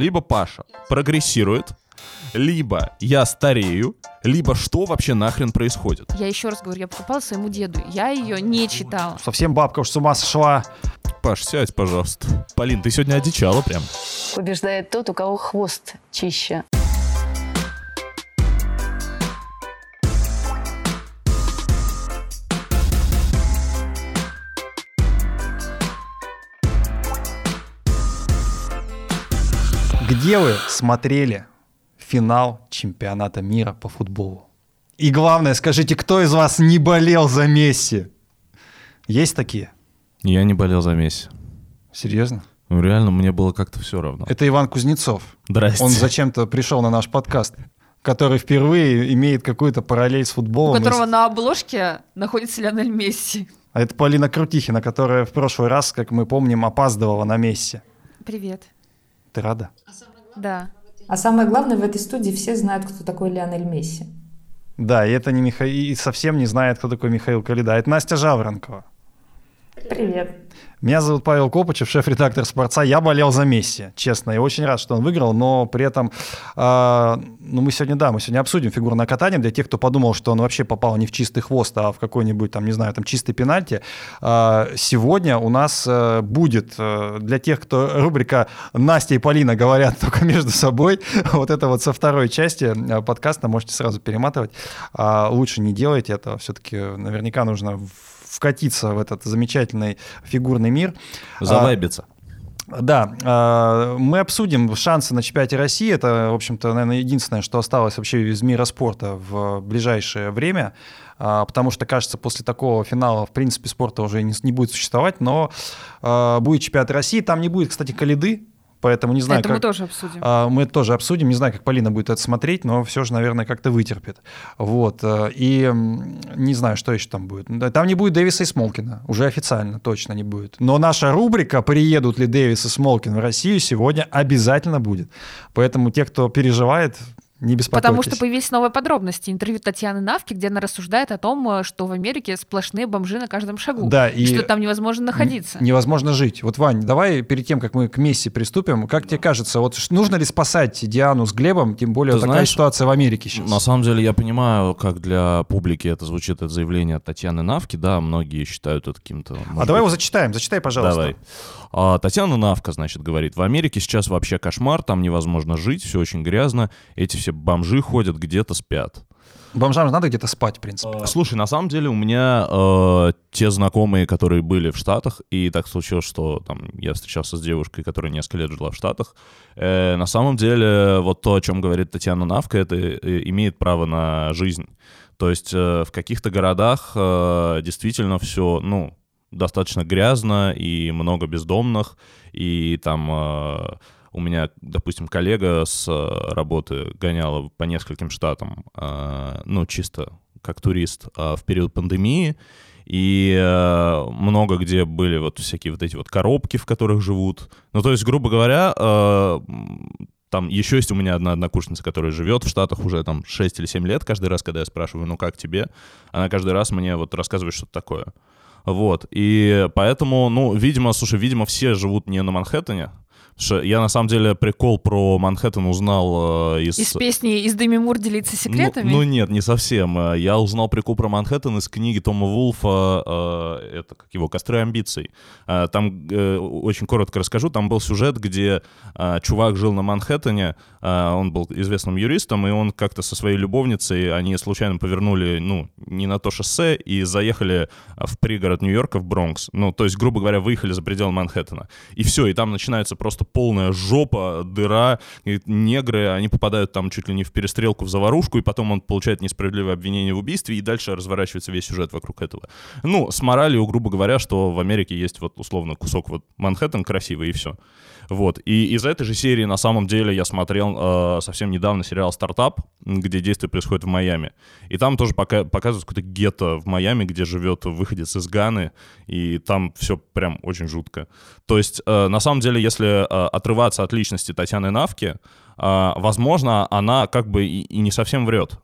либо Паша прогрессирует, либо я старею, либо что вообще нахрен происходит? Я еще раз говорю, я покупала своему деду. Я ее не читала. Совсем бабка уж с ума сошла. Паш, сядь, пожалуйста. Полин, ты сегодня одичала прям. Побеждает тот, у кого хвост чище. Где вы смотрели финал чемпионата мира по футболу? И главное, скажите, кто из вас не болел за Месси? Есть такие? Я не болел за Месси. Серьезно? Ну, реально, мне было как-то все равно. Это Иван Кузнецов. Здрасте. Он зачем-то пришел на наш подкаст, который впервые имеет какую-то параллель с У футболом. которого И на обложке находится Лионель Месси. А это Полина Крутихина, которая в прошлый раз, как мы помним, опаздывала на Месси. Привет. Ты рада? Да. А самое главное, в этой студии все знают, кто такой Лионель Месси. Да, и это не Михаил, и совсем не знает, кто такой Михаил Калида. Это Настя Жаворонкова. Привет. Меня зовут Павел Копычев, шеф-редактор «Спорца». Я болел за Месси, честно, и очень рад, что он выиграл, но при этом, э, ну мы сегодня, да, мы сегодня обсудим фигурное катание для тех, кто подумал, что он вообще попал не в чистый хвост, а в какой-нибудь там, не знаю, там чистый пенальти. Э, сегодня у нас э, будет э, для тех, кто рубрика «Настя и Полина говорят только между собой», вот это вот со второй части э, подкаста можете сразу перематывать. А лучше не делайте этого, все-таки наверняка нужно в- вкатиться в этот замечательный фигурный мир. А, Завайбиться. да, э, мы обсудим шансы на чемпионате России. Это, в общем-то, наверное, единственное, что осталось вообще из мира спорта в ближайшее время. А, Потому что, кажется, после такого финала, в принципе, спорта уже не, не будет существовать. Но будет чемпионат России. Там не будет, кстати, Калиды. Поэтому не знаю, Это как... мы тоже обсудим. А, Мы это тоже обсудим. Не знаю, как Полина будет это смотреть, но все же, наверное, как-то вытерпит. Вот. э, И не знаю, что еще там будет. Там не будет Дэвиса и Смолкина. Уже официально точно не будет. Но наша рубрика «Приедут ли Дэвис и Смолкин в Россию» сегодня обязательно будет. Поэтому те, кто переживает, не беспокойтесь. Потому что появились новые подробности. Интервью Татьяны Навки, где она рассуждает о том, э, что в Америке сплошные бомжи на каждом шагу. Да, и Что там невозможно находиться. невозможно жить. Вот, Вань, давай перед тем, как мы к Месси приступим, как тебе кажется, вот нужно ли спасать Диану с Глебом, тем более Ты такая знаешь, ситуация в Америке сейчас? На самом деле я понимаю, как для публики это звучит, это заявление от Татьяны Навки, да, многие считают это каким-то... А может давай быть, его зачитаем, зачитай, пожалуйста. Давай. А, Татьяна Навка, значит, говорит, в Америке сейчас вообще кошмар, там невозможно жить, все очень грязно, эти все бомжи ходят, где-то спят. Бомжам же надо где-то спать, в принципе. Слушай, на самом деле у меня э, те знакомые, которые были в Штатах, и так случилось, что там я встречался с девушкой, которая несколько лет жила в Штатах. Э, на самом деле вот то, о чем говорит Татьяна Навка, это э, имеет право на жизнь. То есть э, в каких-то городах э, действительно все, ну, достаточно грязно и много бездомных, и там э, у меня, допустим, коллега с э, работы гоняла по нескольким штатам, э, ну, чисто как турист э, в период пандемии, и много где были вот всякие вот эти вот коробки, в которых живут. Ну, то есть, грубо говоря, там еще есть у меня одна однокурсница, которая живет в Штатах уже там 6 или 7 лет. Каждый раз, когда я спрашиваю, ну как тебе, она каждый раз мне вот рассказывает что-то такое. Вот, и поэтому, ну, видимо, слушай, видимо, все живут не на Манхэттене, я на самом деле прикол про Манхэттен узнал э, из... Из песни «Из Деми Мур делиться секретами». Ну, ну нет, не совсем. Э, Я узнал прикол про Манхэттен из книги Тома Вулфа, э, это как его «Костры амбиций». Э, Там, э, очень коротко расскажу, там был сюжет, где э, чувак жил на Манхэттене, э, он был известным юристом, и он как-то со своей любовницей, они случайно повернули, ну, не на то шоссе, и заехали в пригород Нью-Йорка, в Бронкс. Ну, то есть, грубо говоря, выехали за пределы Манхэттена. И все, и там начинается просто полная жопа, дыра, и негры, они попадают там чуть ли не в перестрелку, в заварушку, и потом он получает несправедливое обвинение в убийстве, и дальше разворачивается весь сюжет вокруг этого. Ну, с моралью, грубо говоря, что в Америке есть вот условно кусок вот Манхэттен красивый, и все. Вот. И из этой же серии, на самом деле, я смотрел э, совсем недавно сериал «Стартап», где действие происходит в Майами. И там тоже пока, показывают какое-то гетто в Майами, где живет выходец из Ганы, и там все прям очень жутко. То есть, э, на самом деле, если э, отрываться от личности Татьяны Навки, э, возможно, она как бы и, и не совсем врет.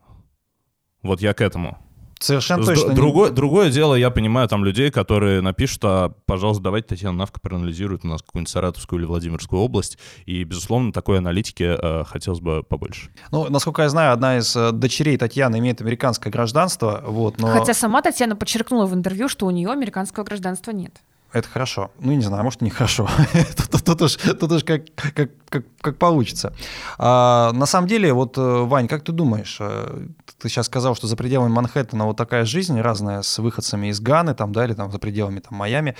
Вот я к этому. Совершенно С- точно. не- Другое, другое дело, я понимаю там людей, которые напишут, а, пожалуйста, давайте Татьяна Навка проанализирует у нас какую-нибудь Саратовскую или Владимирскую область. И, безусловно, такой аналитики э, хотелось бы побольше. Ну, насколько я знаю, одна из э, дочерей Татьяны имеет американское гражданство, вот, но Хотя сама Татьяна подчеркнула в интервью, что у нее американского гражданства нет. это хорошо. Ну, не знаю, может, нехорошо. тут, тут- тут уж, тут уж как, как, как, как получится. А, на самом деле, вот, э, Вань, как ты думаешь, э, ты сейчас сказал, что за пределами Манхэттена вот такая жизнь разная с выходцами из Ганы, там, да, или там за пределами там, Майами.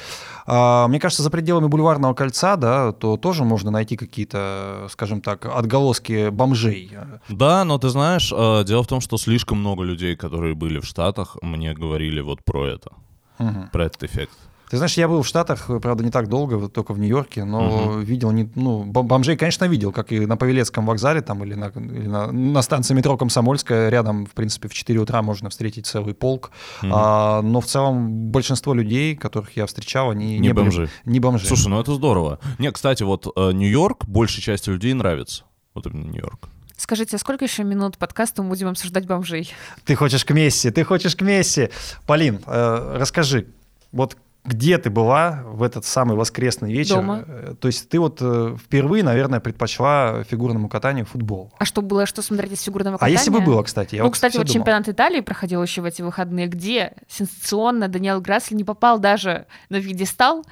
А, мне кажется, за пределами Бульварного кольца, да, то тоже можно найти какие-то, скажем так, отголоски бомжей. Да, но ты знаешь, э, дело в том, что слишком много людей, которые были в Штатах, мне говорили вот про это, Мгм. про этот эффект. Ты знаешь, я был в Штатах, правда, не так долго, вот только в Нью-Йорке, но видел, не, ну, бом- бомжей, конечно, видел, как и на Павелецком вокзале там или на, или на, на станции метро Комсомольская, рядом, в принципе, в 4 утра можно встретить целый полк, А, но в целом большинство людей, которых я встречал, они Не были- бомжи. не бомжи. Слушай, ну это здорово. Не, кстати, вот э, Нью-Йорк большей части людей нравится. Вот именно Нью-Йорк. Скажите, а сколько еще минут подкаста мы будем обсуждать бомжей? Ты хочешь к Месси, ты хочешь к Месси. Полин, э, расскажи, вот где ты была в этот самый воскресный вечер? Дома. Э, То есть ты вот э, впервые, наверное, предпочла фигурному катанию футбол. А что было, что смотреть из фигурного А катания? если бы было, кстати? Я ну, вот кстати, вот думал. чемпионат Италии проходил еще в эти выходные, где сенсационно Даниэл Грассли не попал даже на пьедестал,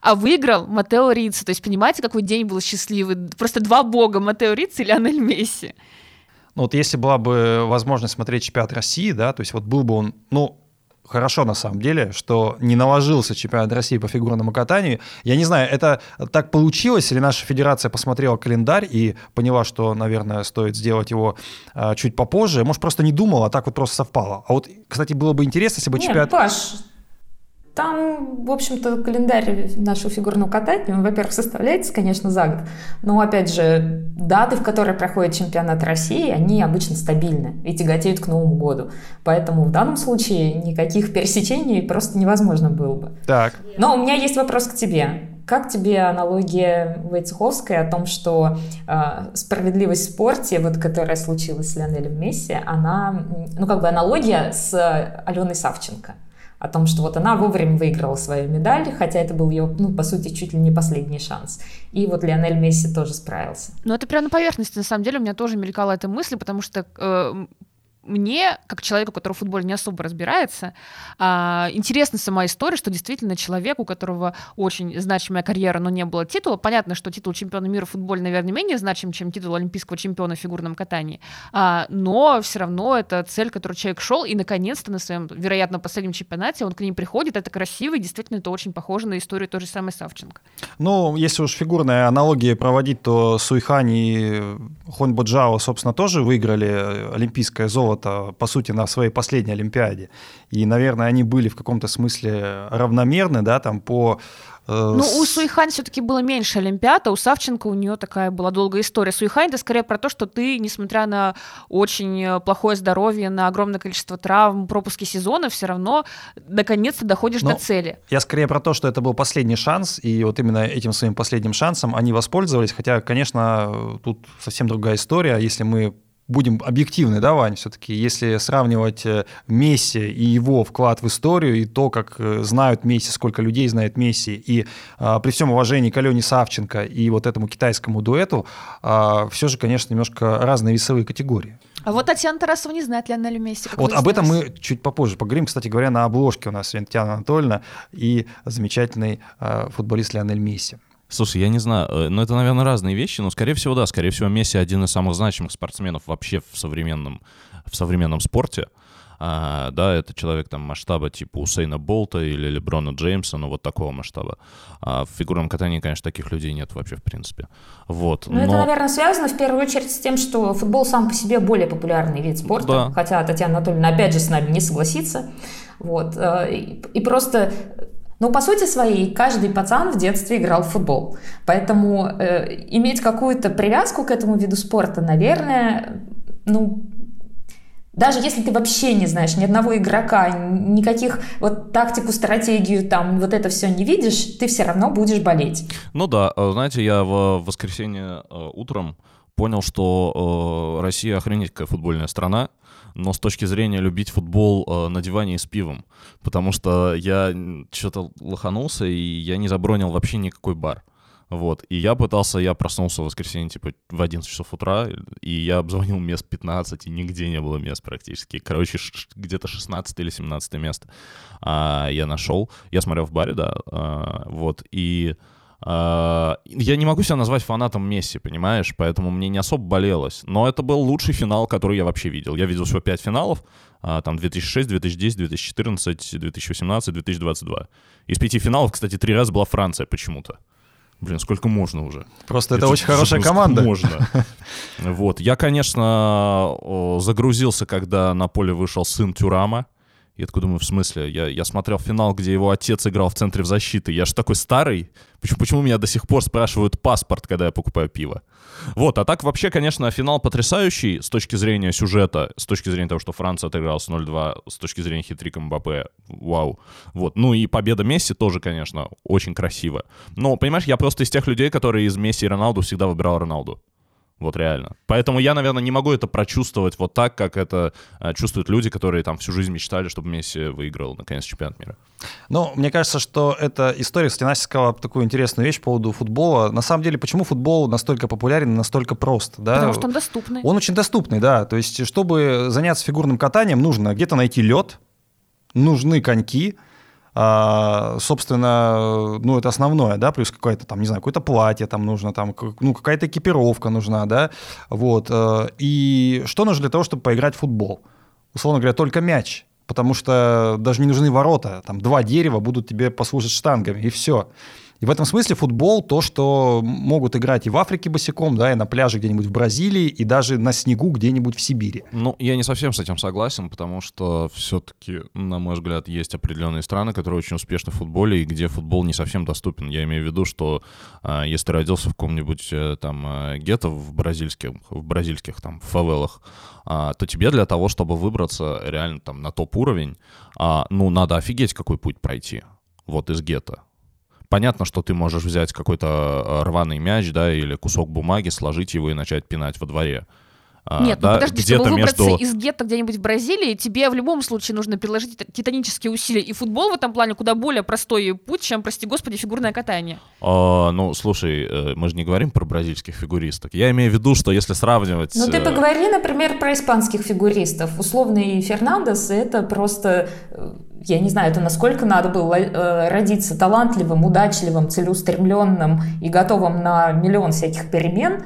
а выиграл Матео Рицци. То есть, понимаете, какой день был счастливый? Просто два бога, Матео Рицци и Лионель Месси. Ну, вот если была бы возможность смотреть чемпионат России, да, то есть вот был бы он, ну, хорошо на самом деле, что не наложился чемпионат России по фигурному катанию. Я не знаю, это так получилось, или наша федерация посмотрела календарь и поняла, что, наверное, стоит сделать его а, чуть попозже. Может, просто не думала, а так вот просто совпало. А вот, кстати, было бы интересно, если бы Нет, чемпионат... Паш, там, в общем-то, календарь нашего фигурного катания, он, во-первых, составляется, конечно, за год, но, опять же, даты, в которые проходит чемпионат России, они обычно стабильны и тяготеют к Новому году. Поэтому в данном случае никаких пересечений просто невозможно было бы. Так, Но у меня есть вопрос к тебе. Как тебе аналогия Войцеховской о том, что э, справедливость в спорте, вот которая случилась с Лионелем Месси, она, ну как бы аналогия с Аленой Савченко? О том, что вот она вовремя выиграла свою медаль, хотя это был ее, ну, по сути, чуть ли не последний шанс. И вот Лионель Месси тоже справился. Ну, это прямо на поверхности. На самом деле, у меня тоже мелькала эта мысль, потому что э, мне, как человеку, который в футболе не особо разбирается, а, интересна сама история, что действительно человек, у которого очень значимая карьера, но не было титула, понятно, что титул чемпиона мира в футболе, наверное, менее значим, чем титул олимпийского чемпиона в фигурном катании, а, но все равно это цель, к которой человек шел, и наконец-то на своем, вероятно, последнем чемпионате он к ней приходит, это красиво, и действительно это очень похоже на историю той же самой Савченко. ну, если уж фигурные аналогии проводить, то Суйхань и Хон Боджао, собственно, тоже выиграли олимпийское золото, по сути, на своей последней Олимпиаде. И, наверное, они были в каком-то смысле равномерны, да, там по... э, Ну, у Суихань все-таки было меньше Олимпиада, у Савченко у нее такая была долгая история. Суихань это скорее про то, что ты, несмотря на очень э, плохое здоровье, на огромное количество травм, пропуски сезона, все равно наконец-то доходишь Но до цели. Я скорее про то, что это был последний шанс, и вот именно этим своим последним шансом они воспользовались, хотя, конечно, тут совсем другая история, если мы будем объективны, да, Вань, все-таки, если сравнивать э, Месси и его вклад в историю, и то, как э, знают Месси, сколько людей знает Месси, и а, при всем уважении к Алене Савченко и вот этому китайскому дуэту, все же, конечно, немножко разные весовые категории. А вот Татьяна Тарасова не знает Лионеля Месси. Вот об этом выяснилось. мы чуть попозже поговорим. Кстати говоря, на обложке у нас Татьяна Анатольевна и замечательный э, футболист Лионель Месси. Слушай, я не знаю, э, ну это, наверное, разные вещи, но, скорее всего, да, скорее всего, Месси один из самых значимых спортсменов вообще в современном, в современном спорте. А, да, это человек там масштаба типа Усейна Болта или Леброна Джеймса, ну вот такого масштаба. А в фигурном катании, конечно, таких людей нет вообще, в принципе. Вот, Ну, это, но... наверное, связано в первую очередь с тем, что футбол сам по себе более популярный вид спорта, Да. хотя Татьяна Анатольевна опять же с нами не согласится. Вот. э, и просто, ну, по сути своей, каждый пацан в детстве играл в футбол. Поэтому э, иметь какую-то привязку к этому виду спорта, наверное, ну, даже если ты вообще не знаешь ни одного игрока, никаких вот тактику, стратегию, там, вот это все не видишь, ты все равно будешь болеть. Ну да, э, знаете, я в воскресенье э, утром понял, что э, Россия охренеть какая футбольная страна, но с точки зрения любить футбол э, на диване и с пивом. Потому что я что-то лоханулся, и я не забронил вообще никакой бар. Вот. И я пытался, я проснулся в воскресенье, типа, в 11 часов утра, и я обзвонил мест 15, и нигде не было мест практически. Короче, где-то 16 или 17 место а, я нашел. Я смотрел в баре, да, а, вот, и... А, я не могу себя назвать фанатом Месси, понимаешь, поэтому мне не особо болелось. Но это был лучший финал, который я вообще видел. Я видел всего 5 финалов, а, там 2006, 2010, 2014, 2018, 2022. Из пяти финалов, кстати, три раза была Франция почему-то. Блин, сколько можно уже? Просто это, это очень хорошая команда. Можно. Вот. Я, конечно, загрузился, когда на поле вышел сын Тюрама. Я такой думаю, в смысле? Я, я смотрел финал, где его отец играл в центре защиты. Я же такой старый. Почему, почему меня до сих пор спрашивают паспорт, когда я покупаю пиво? Вот, а так вообще, конечно, финал потрясающий с точки зрения сюжета, с точки зрения того, что Франция отыгралась 0-2, с точки зрения хитрика Мбаппе, вау. Вот, ну и победа Месси тоже, конечно, очень красиво. Но, понимаешь, я просто из тех людей, которые из Месси и Роналду всегда выбирал Роналду. Вот реально. Поэтому я, наверное, не могу это прочувствовать вот так, как это а, чувствуют люди, которые там всю жизнь мечтали, чтобы Месси выиграл, наконец, чемпионат мира. Ну, мне кажется, что эта история, кстати, Настя сказала такую интересную вещь по поводу футбола. На самом деле, почему футбол настолько популярен и настолько прост? Да? Потому что он доступный. Он очень доступный, да. То есть, чтобы заняться фигурным катанием, нужно где-то найти лед, нужны коньки, а, собственно, ну, это основное, да, плюс какое-то там, не знаю, какое-то платье там нужно, там, ну, какая-то экипировка нужна, да, вот. Э, и что нужно для того, чтобы поиграть в футбол? Условно говоря, только мяч, потому что даже не нужны ворота, там, два дерева будут тебе послужить штангами, и все. И в этом смысле футбол то, что могут играть и в Африке босиком, да, и на пляже где-нибудь в Бразилии, и даже на снегу где-нибудь в Сибири. Ну, я не совсем с этим согласен, потому что все-таки, на мой взгляд, есть определенные страны, которые очень успешны в футболе, и где футбол не совсем доступен. Я имею в виду, что а, если ты родился в каком-нибудь э, там э, гетто в бразильских, в бразильских там фавелах, а, то тебе для того, чтобы выбраться реально там на топ-уровень, а, ну, надо офигеть какой путь пройти вот из гетто понятно, что ты можешь взять какой-то э, рваный мяч, да, или кусок бумаги, сложить его и начать пинать во дворе. А, Нет, ну да, ну подожди, чтобы выбраться между... из гетто где-нибудь в Бразилии, тебе в любом случае нужно приложить титанические усилия. И футбол в этом плане куда более простой путь, чем, прости господи, фигурное катание. А, ну, слушай, э, мы же не говорим про бразильских фигуристок. Я имею в виду, что если сравнивать... Ну, ты э, поговори, например, про испанских фигуристов. Условный Фернандес — это просто я не знаю, это насколько надо было родиться талантливым, удачливым, целеустремленным и готовым на миллион всяких перемен,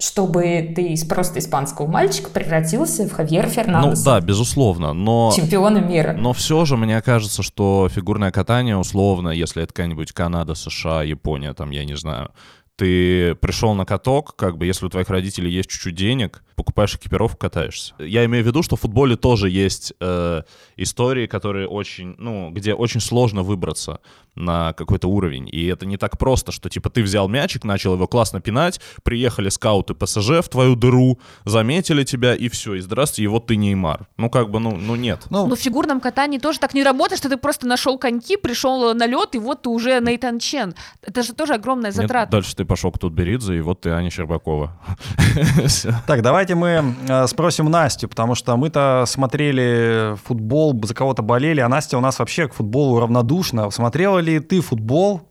чтобы ты из просто испанского мальчика превратился в Хавьера Фернандеса. Ну да, безусловно, но... Чемпиона мира. Но все же мне кажется, что фигурное катание условно, если это какая-нибудь Канада, США, Япония, там, я не знаю, ты пришел на каток, как бы, если у твоих родителей есть чуть-чуть денег, покупаешь экипировку, катаешься. Я имею в виду, что в футболе тоже есть э, истории, которые очень, ну, где очень сложно выбраться на какой-то уровень. И это не так просто, что, типа, ты взял мячик, начал его классно пинать, приехали скауты ПСЖ в твою дыру, заметили тебя, и все, и здравствуй, и вот ты Неймар. Ну, как бы, ну, ну нет. Ну, Но в фигурном катании тоже так не работает, что ты просто нашел коньки, пришел на лед, и вот ты уже Нейтан Чен. Это же тоже огромная затрата. Нет, дальше ты пошел к Тутберидзе, и вот ты Аня Щербакова. Так, давайте мы э, спросим Настю, потому что мы-то смотрели футбол, за кого-то болели, а Настя у нас вообще к футболу равнодушна. Смотрела ли ты футбол?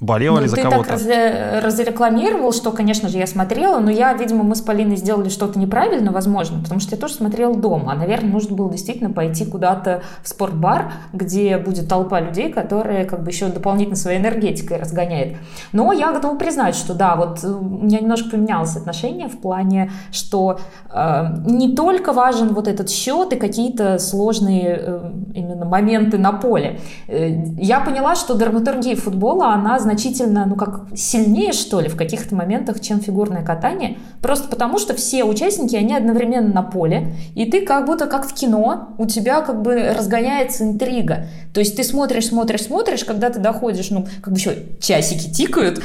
Болела ну, ли за кого-то? Ты так разрекламировал, что, конечно же, я смотрела, но я, видимо, мы с Полиной сделали что-то неправильно, возможно, потому что я тоже смотрела дома. А, наверное, нужно было действительно пойти куда-то в спортбар, где будет толпа людей, которые как бы еще дополнительно своей энергетикой разгоняет. Но я готова признать, что да, вот э, у меня немножко поменялось отношение в плане, что э, не только важен вот этот счет и какие-то сложные э, именно моменты на поле. Э, я поняла, что драматургия футбола, она значительно, ну как сильнее, что ли, в каких-то моментах, чем фигурное катание, просто потому что все участники, они одновременно на поле, и ты как будто как в кино, у тебя как бы разгоняется интрига. То есть ты смотришь, смотришь, смотришь, когда ты доходишь, ну, как бы еще часики тикают,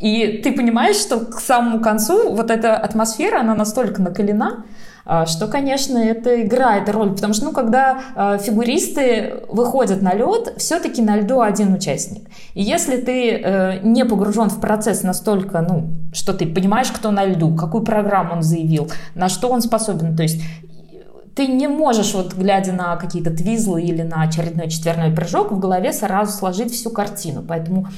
и ты понимаешь, что к самому концу вот эта атмосфера, она настолько накалена, что, конечно, это играет роль, потому что, ну, когда а, фигуристы выходят на лед, все-таки на льду один участник. И если ты э, не погружен в процесс настолько, ну, что ты понимаешь, кто на льду, какую программу он заявил, на что он способен. То есть ты не можешь, вот глядя на какие-то твизлы или на очередной четверной прыжок, в голове сразу сложить всю картину. Поэтому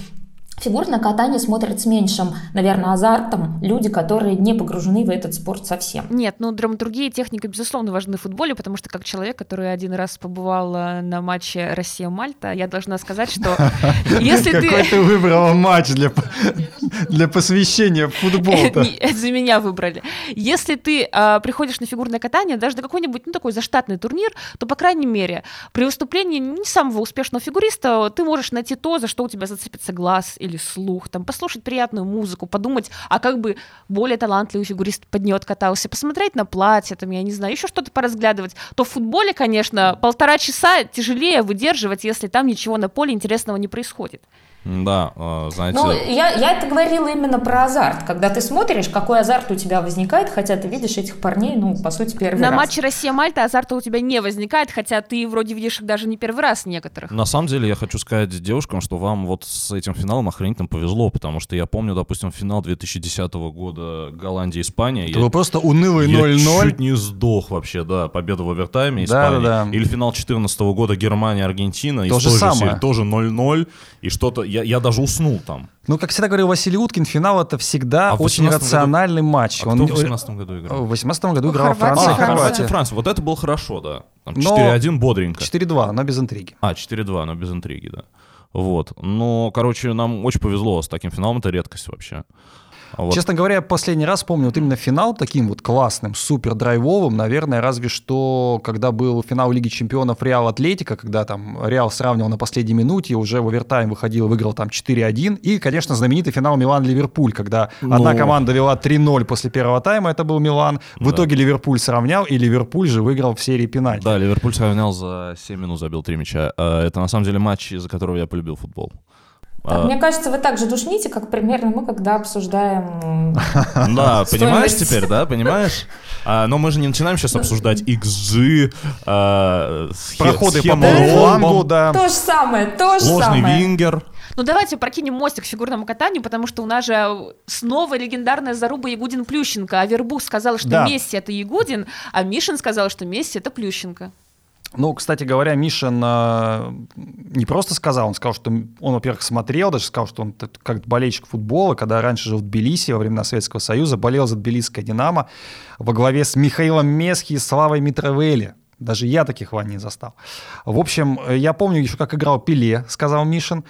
Фигурное катание смотрят с меньшим, наверное, азартом люди, которые не погружены в этот спорт совсем. Нет, ну драматургия и техника, безусловно, важны в футболе, потому что как человек, который один раз побывал э, на матче Россия-Мальта, я должна сказать, что если ты... Какой ты выбрала матч для, для посвящения в футбол Это за меня выбрали. Если ты а, приходишь на фигурное катание, даже на какой-нибудь, ну, такой заштатный турнир, то, по крайней мере, при выступлении не самого успешного фигуриста ты можешь найти то, за что у тебя зацепится глаз или слух, там, послушать приятную музыку, подумать, а как бы более талантливый фигурист под нее откатался, посмотреть на платье, там, я не знаю, еще что-то поразглядывать, то в футболе, конечно, полтора часа тяжелее выдерживать, если там ничего на поле интересного не происходит. Да, э, знаете... Ну, я, я это говорила именно про азарт. Когда ты смотришь, какой азарт у тебя возникает, хотя ты видишь этих парней, ну, по сути, первый На раз. На матче Россия-Мальта азарта у тебя не возникает, хотя ты вроде видишь их даже не первый раз некоторых. На самом деле, я хочу сказать девушкам, что вам вот с этим финалом охренительно повезло, потому что я помню, допустим, финал 2010 года Голландия-Испания. Это был просто унылый 0-0. Я чуть не сдох вообще, да, победа в овертайме Испании. Да, да, да. Или финал 2014 года Германия-Аргентина. То же самое. Тоже 0-0, и что-то... Я, я даже уснул там. Ну, как всегда говорил Василий Уткин, финал это всегда а очень рациональный году... матч. А Он... кто в 2018 году играл? В 2018 году играла ну, Франция. А, Хорватия, Франция. Вот это было хорошо, да. Там 4-1 но... бодренько. 4-2, но без интриги. А, 4-2, но без интриги, да. Вот. Но, короче, нам очень повезло с таким финалом, это редкость вообще. Вот. Честно говоря, я последний раз помню вот именно финал таким вот классным, супер драйвовым, наверное, разве что когда был финал Лиги Чемпионов Реал Атлетика, когда там Реал сравнивал на последней минуте, уже в овертайм выходил, выиграл там 4-1, и, конечно, знаменитый финал Милан-Ливерпуль, когда ну... одна команда вела 3-0 после первого тайма, это был Милан, в да. итоге Ливерпуль сравнял, и Ливерпуль же выиграл в серии пенальти. Да, Ливерпуль сравнял за 7 минут, забил 3 мяча. А, это на самом деле матч, из-за которого я полюбил футбол. А... Мне кажется, вы так же душните, как примерно мы, когда обсуждаем Да, понимаешь теперь, да, понимаешь? А, но мы же не начинаем сейчас обсуждать XG, а, проходы по флангу, да. То же самое, то же самое. Ложный вингер. Ну давайте прокинем мостик к фигурному катанию, потому что у нас же снова легендарная заруба Ягудин-Плющенко. А Вербух сказал, что да. Месси это Ягудин, а Мишин сказал, что Месси это Плющенко. Ну, кстати говоря, Мишин э, не просто сказал, он сказал, что он, во-первых, смотрел, даже сказал, что он как болельщик футбола, когда раньше жил в Тбилиси во времена Советского Союза, болел за тбилисское «Динамо» во главе с Михаилом Месхи и Славой Митровели. Даже я таких ван не застал. В общем, я помню еще, как играл Пеле, сказал Мишин.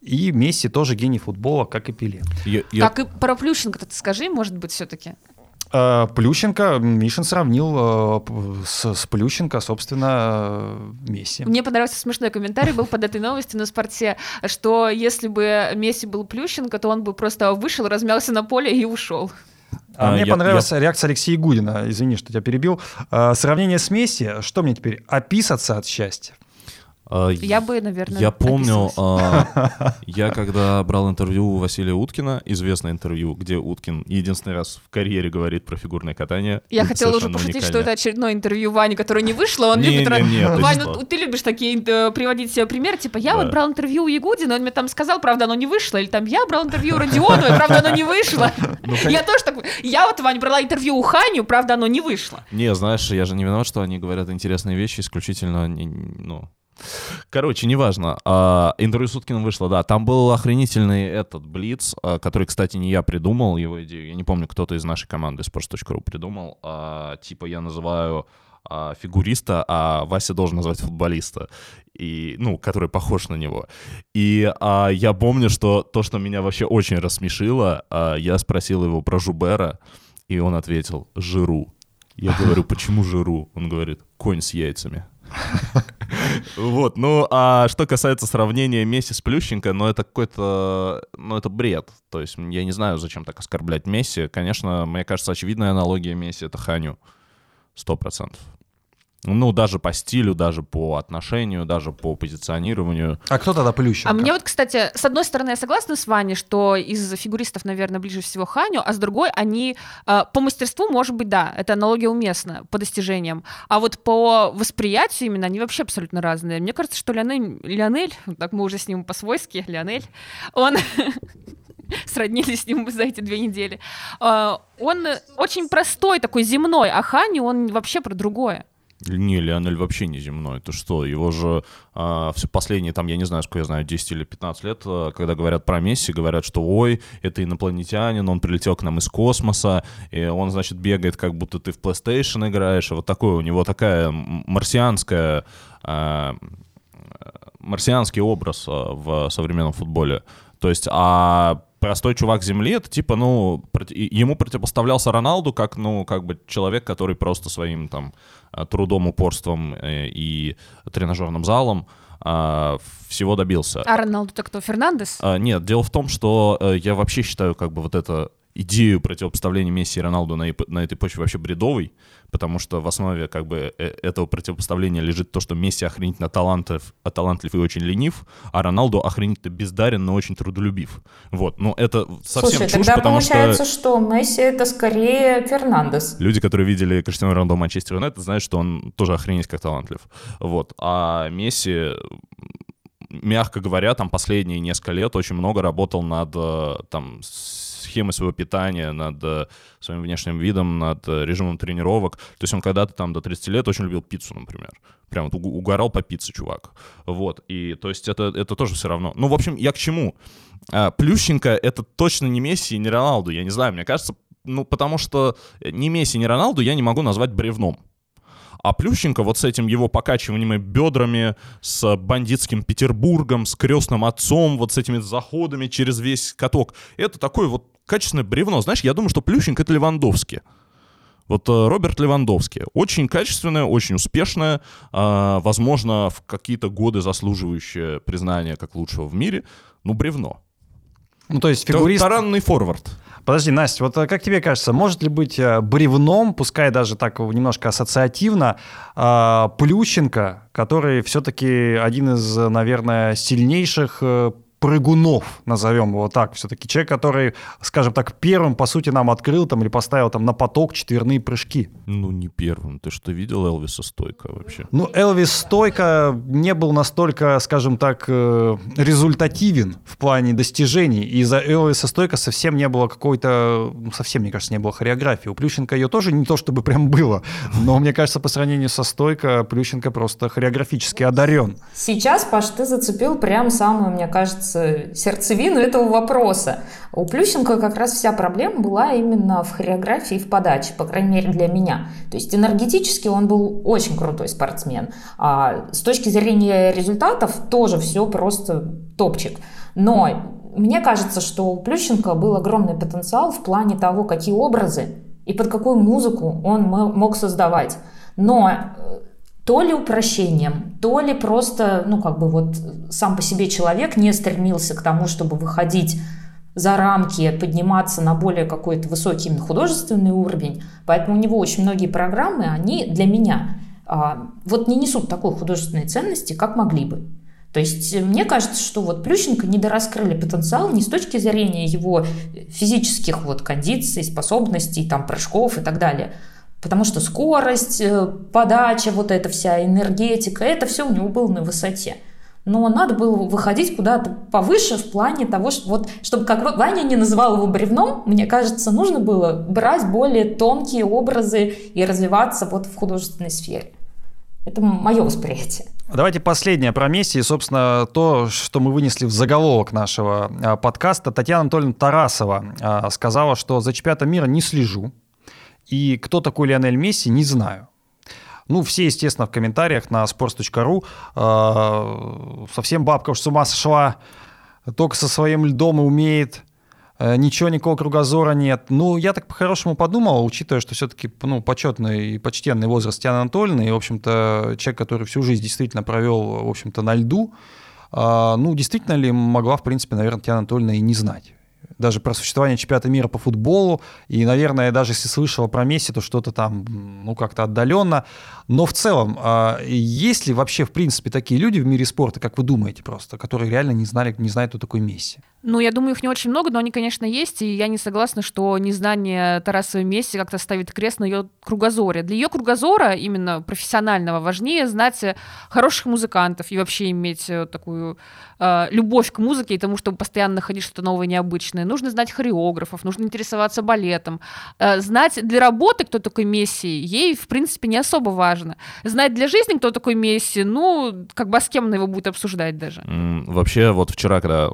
И Месси тоже гений футбола, как и Пеле. Я, я... Как и про Плющенко-то скажи, может быть, все-таки. Э, Плющенко, Мишин сравнил э, с, с Плющенко, собственно, э, Месси. Мне понравился смешной комментарий был под этой новостью на спорте, что если бы Месси был Плющенко, то он бы просто вышел, размялся на поле и ушел. А, а мне я, понравилась я... реакция Алексея Гудина, извини, что тебя перебил. Сравнение с Месси, что мне теперь, описаться от счастья? А, я бы, наверное, Я помню, а, я когда брал интервью у Василия Уткина, известное интервью, где Уткин единственный раз в карьере говорит про фигурное катание. Я хотела уже пошутить, что это очередное интервью Вани, которое не вышло. Он любит... Ваня, ну, ты любишь такие э, приводить себе примеры, типа, я вот брал интервью у Ягудина, он мне там сказал, правда, оно не вышло, или там, я брал интервью у Родионова, правда, оно не вышло. Ну, я тоже так... Я вот, Ваня, брала интервью у Ханю, правда, оно не вышло. Не, знаешь, я же не виноват, что они говорят интересные вещи исключительно, ну, Короче, неважно. А, интервью с Уткиным вышло, да. Там был охренительный этот Блиц, а, который, кстати, не я придумал его идею. Я не помню, кто-то из нашей команды sports.ru придумал. А, типа я называю а, фигуриста, а Вася должен назвать футболиста, и, ну, который похож на него. И а, я помню, что то, что меня вообще очень рассмешило, а, я спросил его про Жубера, и он ответил «Жиру». Я говорю, почему жиру? Он говорит, конь с яйцами. Вот, ну, а что касается сравнения Месси с Плющенко, ну, это какой-то, ну, это бред. То есть я не знаю, зачем так оскорблять Месси. Конечно, мне кажется, очевидная аналогия Месси — это Ханю. Сто процентов. Ну, даже по стилю, даже по отношению, даже по позиционированию. А кто тогда Плющенко? А мне вот, кстати, с одной стороны, я согласна с Ваней, что из фигуристов, наверное, ближе всего Ханю, а с другой, они э, по мастерству, может быть, да, это аналогия уместна по достижениям. А вот по восприятию именно они вообще абсолютно разные. Мне кажется, что Леонель, Леонель так мы уже с ним по-свойски, Леонель, он сроднились с ним за эти две недели. А, он очень простой, такой земной, а Хани, он вообще про другое. Не, Леонель вообще не земной. Это что? Его же а, все последние, там, я не знаю, сколько я знаю, 10 или 15 лет, а, когда говорят про Месси, говорят, что ой, это инопланетянин, он прилетел к нам из космоса, и он, значит, бегает, как будто ты в PlayStation играешь, и вот такое у него такая марсианская а, марсианский образ а, в современном футболе. То есть, а простой чувак Земли, это типа, ну, ему противопоставлялся Роналду как, ну, как бы человек, который просто своим там а, трудом, упорством э, и тренажерным залом а, всего добился. А Роналду-то кто, Фернандес? Нет, дело в том, что э, я вообще считаю как бы вот это идею противопоставления Месси и Роналду на, на этой почве вообще бредовой, потому что в основе как бы э, этого противопоставления лежит то, что Месси охренительно талантлив, а талантлив и очень ленив, а Роналду охренительно бездарен, но очень трудолюбив. Вот, но это совсем Слушай, чушь, тогда потому получается, что... что Месси это скорее Фернандес. Люди, которые видели Криштиану Роналду в Манчестер Юнайтед, знают, что он тоже охренеть как талантлив. Вот, а Месси мягко говоря, там последние несколько лет очень много работал над э, там схемой своего питания, над э, своим внешним видом, над э, режимом тренировок. То есть он когда-то там до 30 лет очень любил пиццу, например. Прям вот угорал по пицце, чувак. Вот. И то есть это, это тоже все равно. Ну, в общем, я к чему? А, Плющенко — это точно не Месси и не Роналду. Я не знаю, мне кажется, ну, потому что ни Месси, ни Роналду я не могу назвать бревном. А Плющенко вот с этим его покачиванием бедрами, с бандитским Петербургом, с крестным отцом, вот с этими заходами через весь каток, это такой вот качественное бревно. Знаешь, я думаю, что Плющенко — это Левандовский. Вот э, Роберт Левандовский. Очень качественное, очень успешное, э, возможно, в какие-то годы заслуживающее признания как лучшего в мире, ну, бревно. Ну, то есть фигурист... Таранный форвард. Подожди, Настя, вот э, как тебе кажется, может ли быть э, бревном, пускай даже так немножко ассоциативно, э, Плющенко, который все-таки один из, наверное, сильнейших прыгунов, назовем его так, все-таки человек, который, скажем так, первым, по сути, нам открыл там или поставил там на поток четверные прыжки. Ну, не первым. Ты что, видел Элвиса Стойка вообще? Ну, Элвис Стойка не был настолько, скажем так, э, результативен в плане достижений, и за Элвиса Стойка совсем не было какой-то, ну, совсем, мне кажется, не было хореографии. У Плющенко ее тоже не то, чтобы прям было, но, мне кажется, по сравнению со Стойко, Плющенко просто хореографически одарен. Сейчас, Паш, ты зацепил прям самую, мне кажется, сердцевину этого вопроса. У Плющенко как раз вся проблема была именно в хореографии и в подаче, по крайней мере для меня. То есть энергетически он был очень крутой спортсмен. А с точки зрения результатов тоже все просто топчик. Но мне кажется, что у Плющенко был огромный потенциал в плане того, какие образы и под какую музыку он мог создавать. Но э, то ли упрощением, то ли просто, ну, как бы вот сам по себе человек не стремился к тому, чтобы выходить за рамки, подниматься на более какой-то высокий художественный уровень. Поэтому у него очень многие программы, они для меня а, вот не несут такой художественной ценности, как могли бы. То есть э, мне кажется, что вот Плющенко недораскрыли потенциал не с точки зрения его физических вот кондиций, способностей, там, прыжков и так далее, Потому что скорость, э, подача, вот эта вся энергетика, это все у него было на высоте. Но надо было выходить куда-то повыше в плане того, что вот, чтобы как Ваня не называл его бревном, мне кажется, нужно было брать более тонкие образы и развиваться вот в художественной сфере. Это мое восприятие. Давайте последнее про Месси. И, собственно, то, что мы вынесли в заголовок нашего а, подкаста. Татьяна Анатольевна Тарасова а, сказала, что за чемпионатом мира не слежу. И кто такой Лионель Месси, не знаю. Ну, все, естественно, в комментариях на sports.ru э, совсем бабка уж с ума сошла, только со своим льдом и умеет, э, ничего, никакого кругозора нет. Ну, я так по-хорошему подумал, учитывая, что все-таки ну, почетный и почтенный возраст Тианы Анатольевны, и, в общем-то, человек, который всю жизнь действительно провел, в общем-то, на льду, э, ну, действительно ли могла, в принципе, наверное, Тиана Анатольевна и не знать даже про существование чемпионата мира по футболу, и, наверное, даже если слышала про Месси, то что-то там, ну, как-то отдаленно. Но в целом, а, есть ли вообще, в принципе, такие люди в мире спорта, как вы думаете просто, которые реально не знали, не знают, кто такой Месси? Ну, я думаю, их не очень много, но они, конечно, есть, и я не согласна, что незнание Тарасовой Месси как-то ставит крест на ее кругозоре. Для ее кругозора, именно профессионального, важнее знать хороших музыкантов и вообще иметь э, такую э, любовь к музыке и тому, чтобы постоянно находить что-то новое, необычное. Нужно знать хореографов, нужно интересоваться балетом. Э, знать для работы, кто такой Месси, ей, в принципе, не особо важно. Знать для жизни, кто такой Месси, ну, как бы а с кем она его будет обсуждать даже. Вообще, вот вчера, когда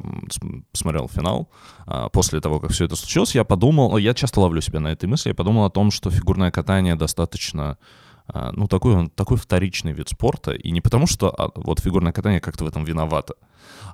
смотрел финал, а, после того, как все это случилось, я подумал, я часто ловлю себя на этой мысли, я подумал о том, что фигурное катание достаточно а, ну, такой, такой вторичный вид спорта, и не потому, что а, вот фигурное катание как-то в этом виновато,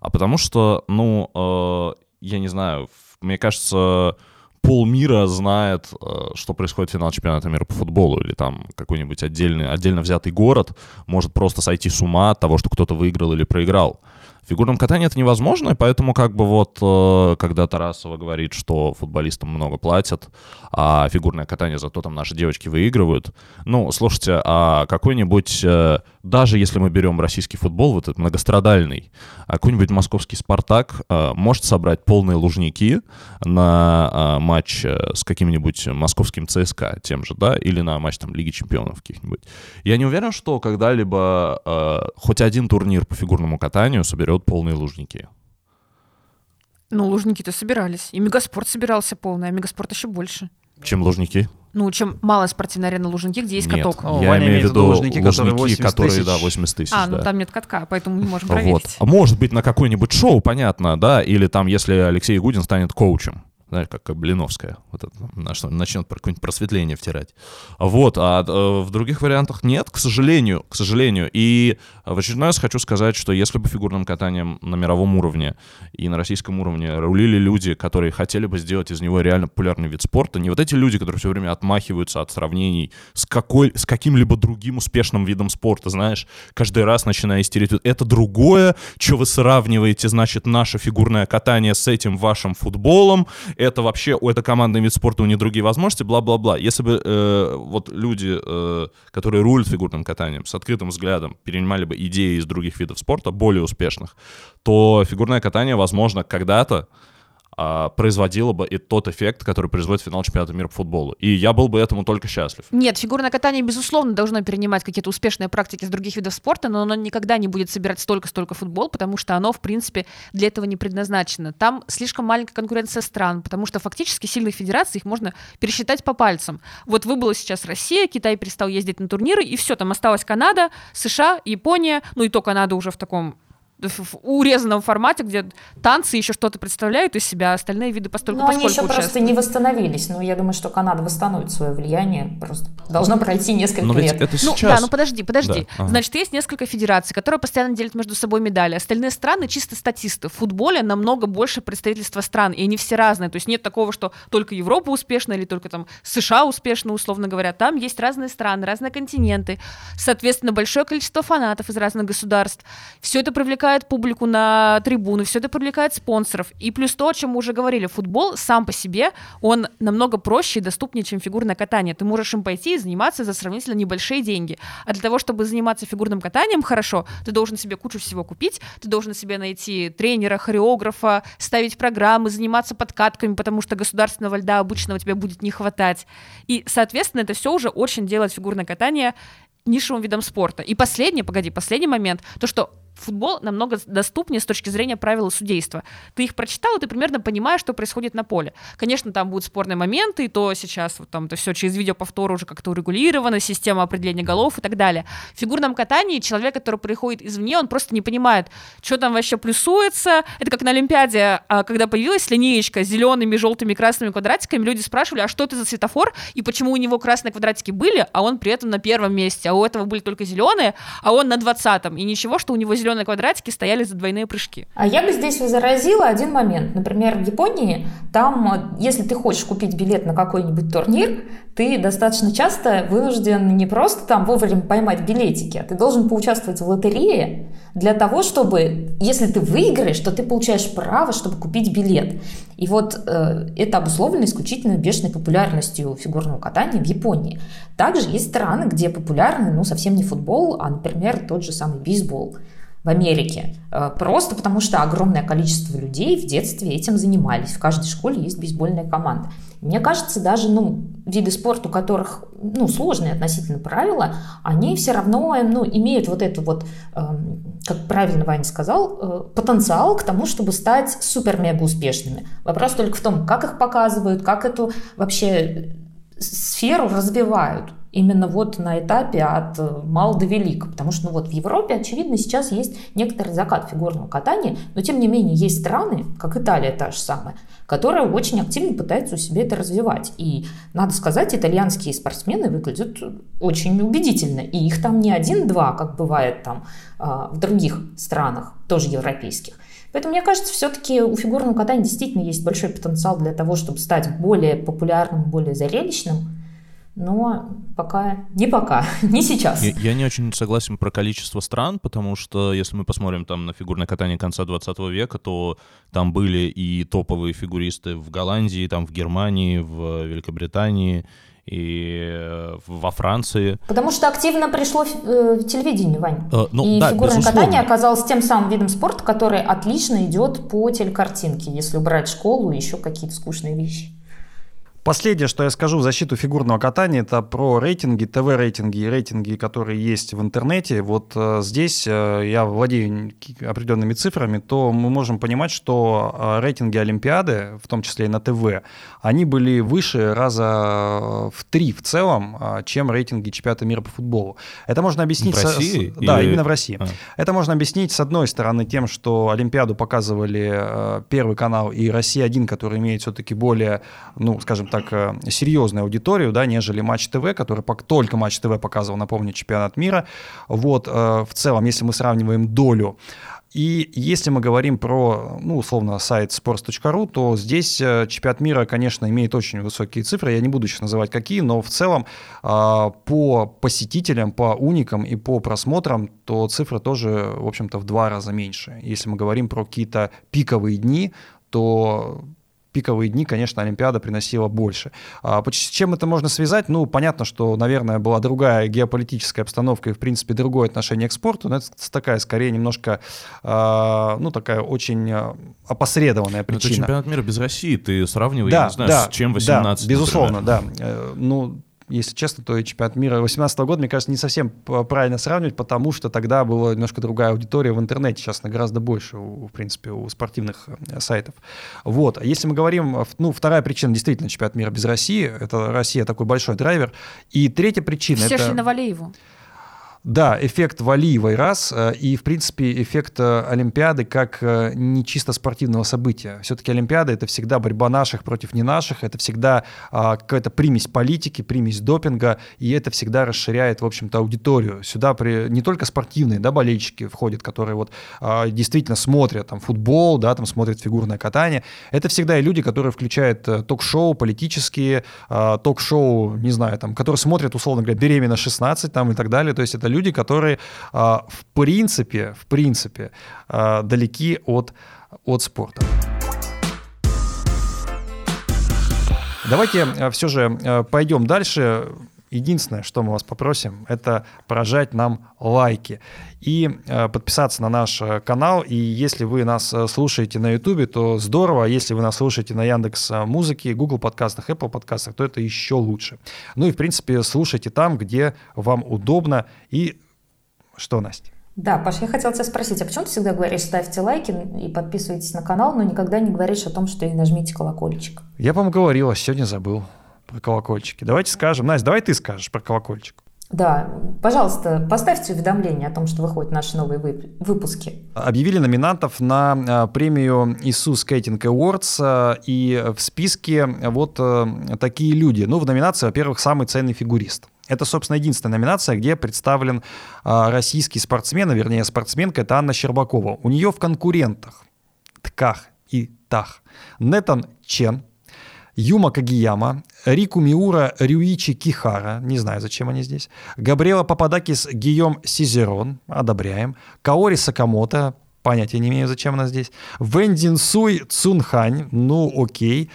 а потому что, ну, э, я не знаю, мне кажется, полмира знает, э, что происходит в финал чемпионата мира по футболу, или там какой-нибудь отдельный, отдельно взятый город может просто сойти с ума от того, что кто-то выиграл или проиграл. В фигурном катании это невозможно, и поэтому как бы вот, э, когда Тарасова говорит, что футболистам много платят, а фигурное катание зато там наши девочки выигрывают, ну, слушайте, а какой-нибудь, э, даже если мы берем российский футбол, вот этот многострадальный, а какой-нибудь московский «Спартак» э, может собрать полные лужники на матч с каким-нибудь московским ЦСКА тем же, да, или на матч там Лиги Чемпионов каких-нибудь. Я не уверен, что когда-либо хоть один турнир по фигурному катанию соберет берет полные лужники. Ну, лужники-то собирались. И Мегаспорт собирался полный, а Мегаспорт еще больше. Чем лужники? Ну, чем малая спортивная арена Лужники, где есть нет, каток. О, я имею в виду лужники, которые, 80 которые тысяч. да, 80 тысяч. А, ну да. там нет катка, поэтому не можем проверить. Вот. А может быть, на какое-нибудь шоу, понятно, да, или там, если Алексей Гудин станет коучем знаешь, как Блиновская, вот это, начнет какое-нибудь просветление втирать. Вот, а э, в других вариантах нет, к сожалению, к сожалению. И в очередной раз хочу сказать, что если бы фигурным катанием на мировом уровне и на российском уровне рулили люди, которые хотели бы сделать из него реально популярный вид спорта, не вот эти люди, которые все время отмахиваются от сравнений с, какой, с каким-либо другим успешным видом спорта, знаешь, каждый раз начиная истерить, это другое, что вы сравниваете, значит, наше фигурное катание с этим вашим футболом, это вообще, у это командный вид спорта, у них другие возможности, бла-бла-бла. Если бы э, вот люди, э, которые рулят фигурным катанием, с открытым взглядом перенимали бы идеи из других видов спорта, более успешных, то фигурное катание, возможно, когда-то а, производила бы и тот эффект, который производит финал чемпионата мира по футболу. И я был бы этому только счастлив. Нет, фигурное катание, безусловно, должно перенимать какие-то успешные практики с других видов спорта, но оно никогда не будет собирать столько-столько футбол, потому что оно, в принципе, для этого не предназначено. Там слишком маленькая конкуренция стран, потому что фактически сильных федераций их можно пересчитать по пальцам. Вот выбыла сейчас Россия, Китай перестал ездить на турниры, и все, там осталась Канада, США, Япония, ну и то Канада уже в таком в урезанном формате, где танцы еще что-то представляют из себя, а остальные виды постольку Но они еще просто не восстановились. Но я думаю, что Канада восстановит свое влияние. Просто должно пройти несколько Но лет. Это сейчас... Ну да, ну подожди, подожди. Да. Ага. Значит, есть несколько федераций, которые постоянно делят между собой медали. Остальные страны чисто статисты. В футболе намного больше представительства стран, и они все разные. То есть нет такого, что только Европа успешна или только там США успешна, условно говоря. Там есть разные страны, разные континенты. Соответственно, большое количество фанатов из разных государств. Все это привлекает привлекает публику на трибуны, все это привлекает спонсоров. И плюс то, о чем мы уже говорили, футбол сам по себе, он намного проще и доступнее, чем фигурное катание. Ты можешь им пойти и заниматься за сравнительно небольшие деньги. А для того, чтобы заниматься фигурным катанием хорошо, ты должен себе кучу всего купить, ты должен себе найти тренера, хореографа, ставить программы, заниматься подкатками, потому что государственного льда обычного тебе будет не хватать. И, соответственно, это все уже очень делает фигурное катание нишевым видом спорта. И последний, погоди, последний момент, то, что футбол намного доступнее с точки зрения правил судейства. Ты их прочитал, и ты примерно понимаешь, что происходит на поле. Конечно, там будут спорные моменты, и то сейчас вот там это все через видеоповтор уже как-то урегулировано, система определения голов и так далее. В фигурном катании человек, который приходит извне, он просто не понимает, что там вообще плюсуется. Это как на Олимпиаде, а, когда появилась линеечка с зелеными, желтыми, красными квадратиками, люди спрашивали, а что это за светофор, и почему у него красные квадратики были, а он при этом на первом месте, а у этого были только зеленые, а он на двадцатом, и ничего, что у него зеленые квадратики стояли за двойные прыжки. А я бы здесь заразила один момент. Например, в Японии, там, если ты хочешь купить билет на какой-нибудь турнир, ты достаточно часто вынужден не просто там вовремя поймать билетики, а ты должен поучаствовать в лотерее для того, чтобы, если ты выиграешь, то ты получаешь право, чтобы купить билет. И вот э, это обусловлено исключительно бешеной популярностью фигурного катания в Японии. Также есть страны, где популярны, ну, совсем не футбол, а, например, тот же самый бейсбол. В Америке. Э, просто потому что огромное количество людей в детстве этим занимались. В каждой школе есть бейсбольная команда. Мне кажется, даже ну, виды спорта, у которых ну, сложные относительно правила, они все равно ну, имеют вот эту вот, э, как правильно Ваня сказал, э, потенциал к тому, чтобы стать супер-мега успешными. Вопрос только в том, как их показывают, как эту вообще сферу развивают именно вот на этапе от э, мал до велик. Потому что ну вот в Европе, очевидно, сейчас есть некоторый закат фигурного катания, но тем не менее есть страны, как Италия та же самая, которая очень активно пытается у себя это развивать. И, надо сказать, итальянские спортсмены выглядят очень убедительно. И их там не один-два, как бывает там а, в других странах, тоже европейских. Поэтому, мне кажется, все-таки у фигурного катания действительно есть большой потенциал для того, чтобы стать более популярным, более зрелищным. Но пока, не пока, не сейчас. Я, я не очень согласен про количество стран, потому что если мы посмотрим там на фигурное катание конца 20 века, то там были и топовые фигуристы в Голландии, там в Германии, в Великобритании, и э, во Франции. Потому что активно пришло э, телевидение, Вань. Э, ну, и да, фигурное безусловно. катание оказалось тем самым видом спорта, который отлично идет по телекартинке, если убрать школу и еще какие-то скучные вещи. Последнее, что я скажу в защиту фигурного катания, это про рейтинги, ТВ-рейтинги и рейтинги, которые есть в интернете. Вот э, здесь э, я владею определенными цифрами, то мы можем понимать, что э, рейтинги Олимпиады, в том числе и на ТВ, они были выше раза в три в целом, э, чем рейтинги чемпионата мира по футболу. Это можно объяснить... В России? С, с, да, Или... именно в России. А. Это можно объяснить, с одной стороны, тем, что Олимпиаду показывали э, Первый канал и Россия-1, который имеет все-таки более, ну, скажем так, э, серьезную аудиторию, да, нежели Матч ТВ, который только Матч ТВ показывал, напомню, чемпионат мира. Вот, э, в целом, если мы сравниваем долю и если мы говорим про, ну, условно, сайт sports.ru, то здесь э, чемпионат мира, конечно, имеет очень высокие цифры. Я не буду сейчас называть какие, но в целом по посетителям, по уникам и по просмотрам, то цифры тоже, в общем-то, в два раза меньше. Если мы говорим про какие-то пиковые дни, то пиковые дни, конечно, Олимпиада приносила больше. А, с чем это можно связать? Ну, понятно, что, наверное, была другая геополитическая обстановка и, в принципе, другое отношение к спорту, но это такая, скорее, немножко, а, ну, такая очень а, опосредованная причина. Но это чемпионат мира без России, ты сравниваешь, да, не знаю, да, с чем 18 Да, безусловно, например. да. Э, ну, если честно, то и чемпионат мира 2018 года, мне кажется, не совсем правильно сравнивать, потому что тогда была немножко другая аудитория в интернете, сейчас она гораздо больше, в принципе, у спортивных э, сайтов. Вот. А если мы говорим, ну, вторая причина действительно чемпионат мира без России, это Россия такой большой драйвер. И третья причина... Все это... шли на Валееву. Да, эффект Валиевой раз, э, и, в принципе, эффект э, Олимпиады как э, не чисто спортивного события. Все-таки Олимпиада — это всегда борьба наших против не наших, это всегда а, какая-то примесь политики, примесь допинга, и это всегда расширяет, в общем-то, аудиторию. Сюда при, не только спортивные да, болельщики входят, которые вот а, действительно смотрят там, футбол, да, там смотрят фигурное катание. Это всегда и люди, которые включают ток-шоу политические, а, ток-шоу, не знаю, там, которые смотрят, условно говоря, «Беременна 16» там, и так далее. То есть это люди, которые а, в принципе, в принципе, а, далеки от, от спорта. Давайте а, все же пойдем дальше. Единственное, что мы вас попросим, это прожать нам лайки и э, подписаться на наш канал. И если вы нас слушаете на YouTube, то здорово. Если вы нас слушаете на Яндекс Музыке, Google подкастах, Apple подкастах, то это еще лучше. Ну и, в принципе, слушайте там, где вам удобно. И что, Настя? Да, Паш, я хотела тебя спросить, а почему ты всегда говоришь, ставьте лайки и подписывайтесь на канал, но никогда не говоришь о том, что и нажмите колокольчик? Я, говорил, а сегодня забыл про колокольчики. Давайте скажем. Настя, давай ты скажешь про колокольчик. Да, пожалуйста, поставьте уведомление о том, что выходят наши новые выпуски. Объявили номинантов на а, премию Иисус Скейтинг Awards, а, и в списке вот а, такие люди. Ну, в номинации, во-первых, самый ценный фигурист. Это, собственно, единственная номинация, где представлен российский спортсмен, а вернее спортсменка, это Анна Щербакова. У нее в конкурентах, тках и тах, Нетан Чен, Юма Кагияма, Рику Миура, Рюичи Кихара, не знаю, зачем они здесь, Габриэла Пападакис, Гийом Сизерон, одобряем, Каори Сакамото, понятия не имею, зачем она здесь, Вендин Суй Цунхань, ну окей,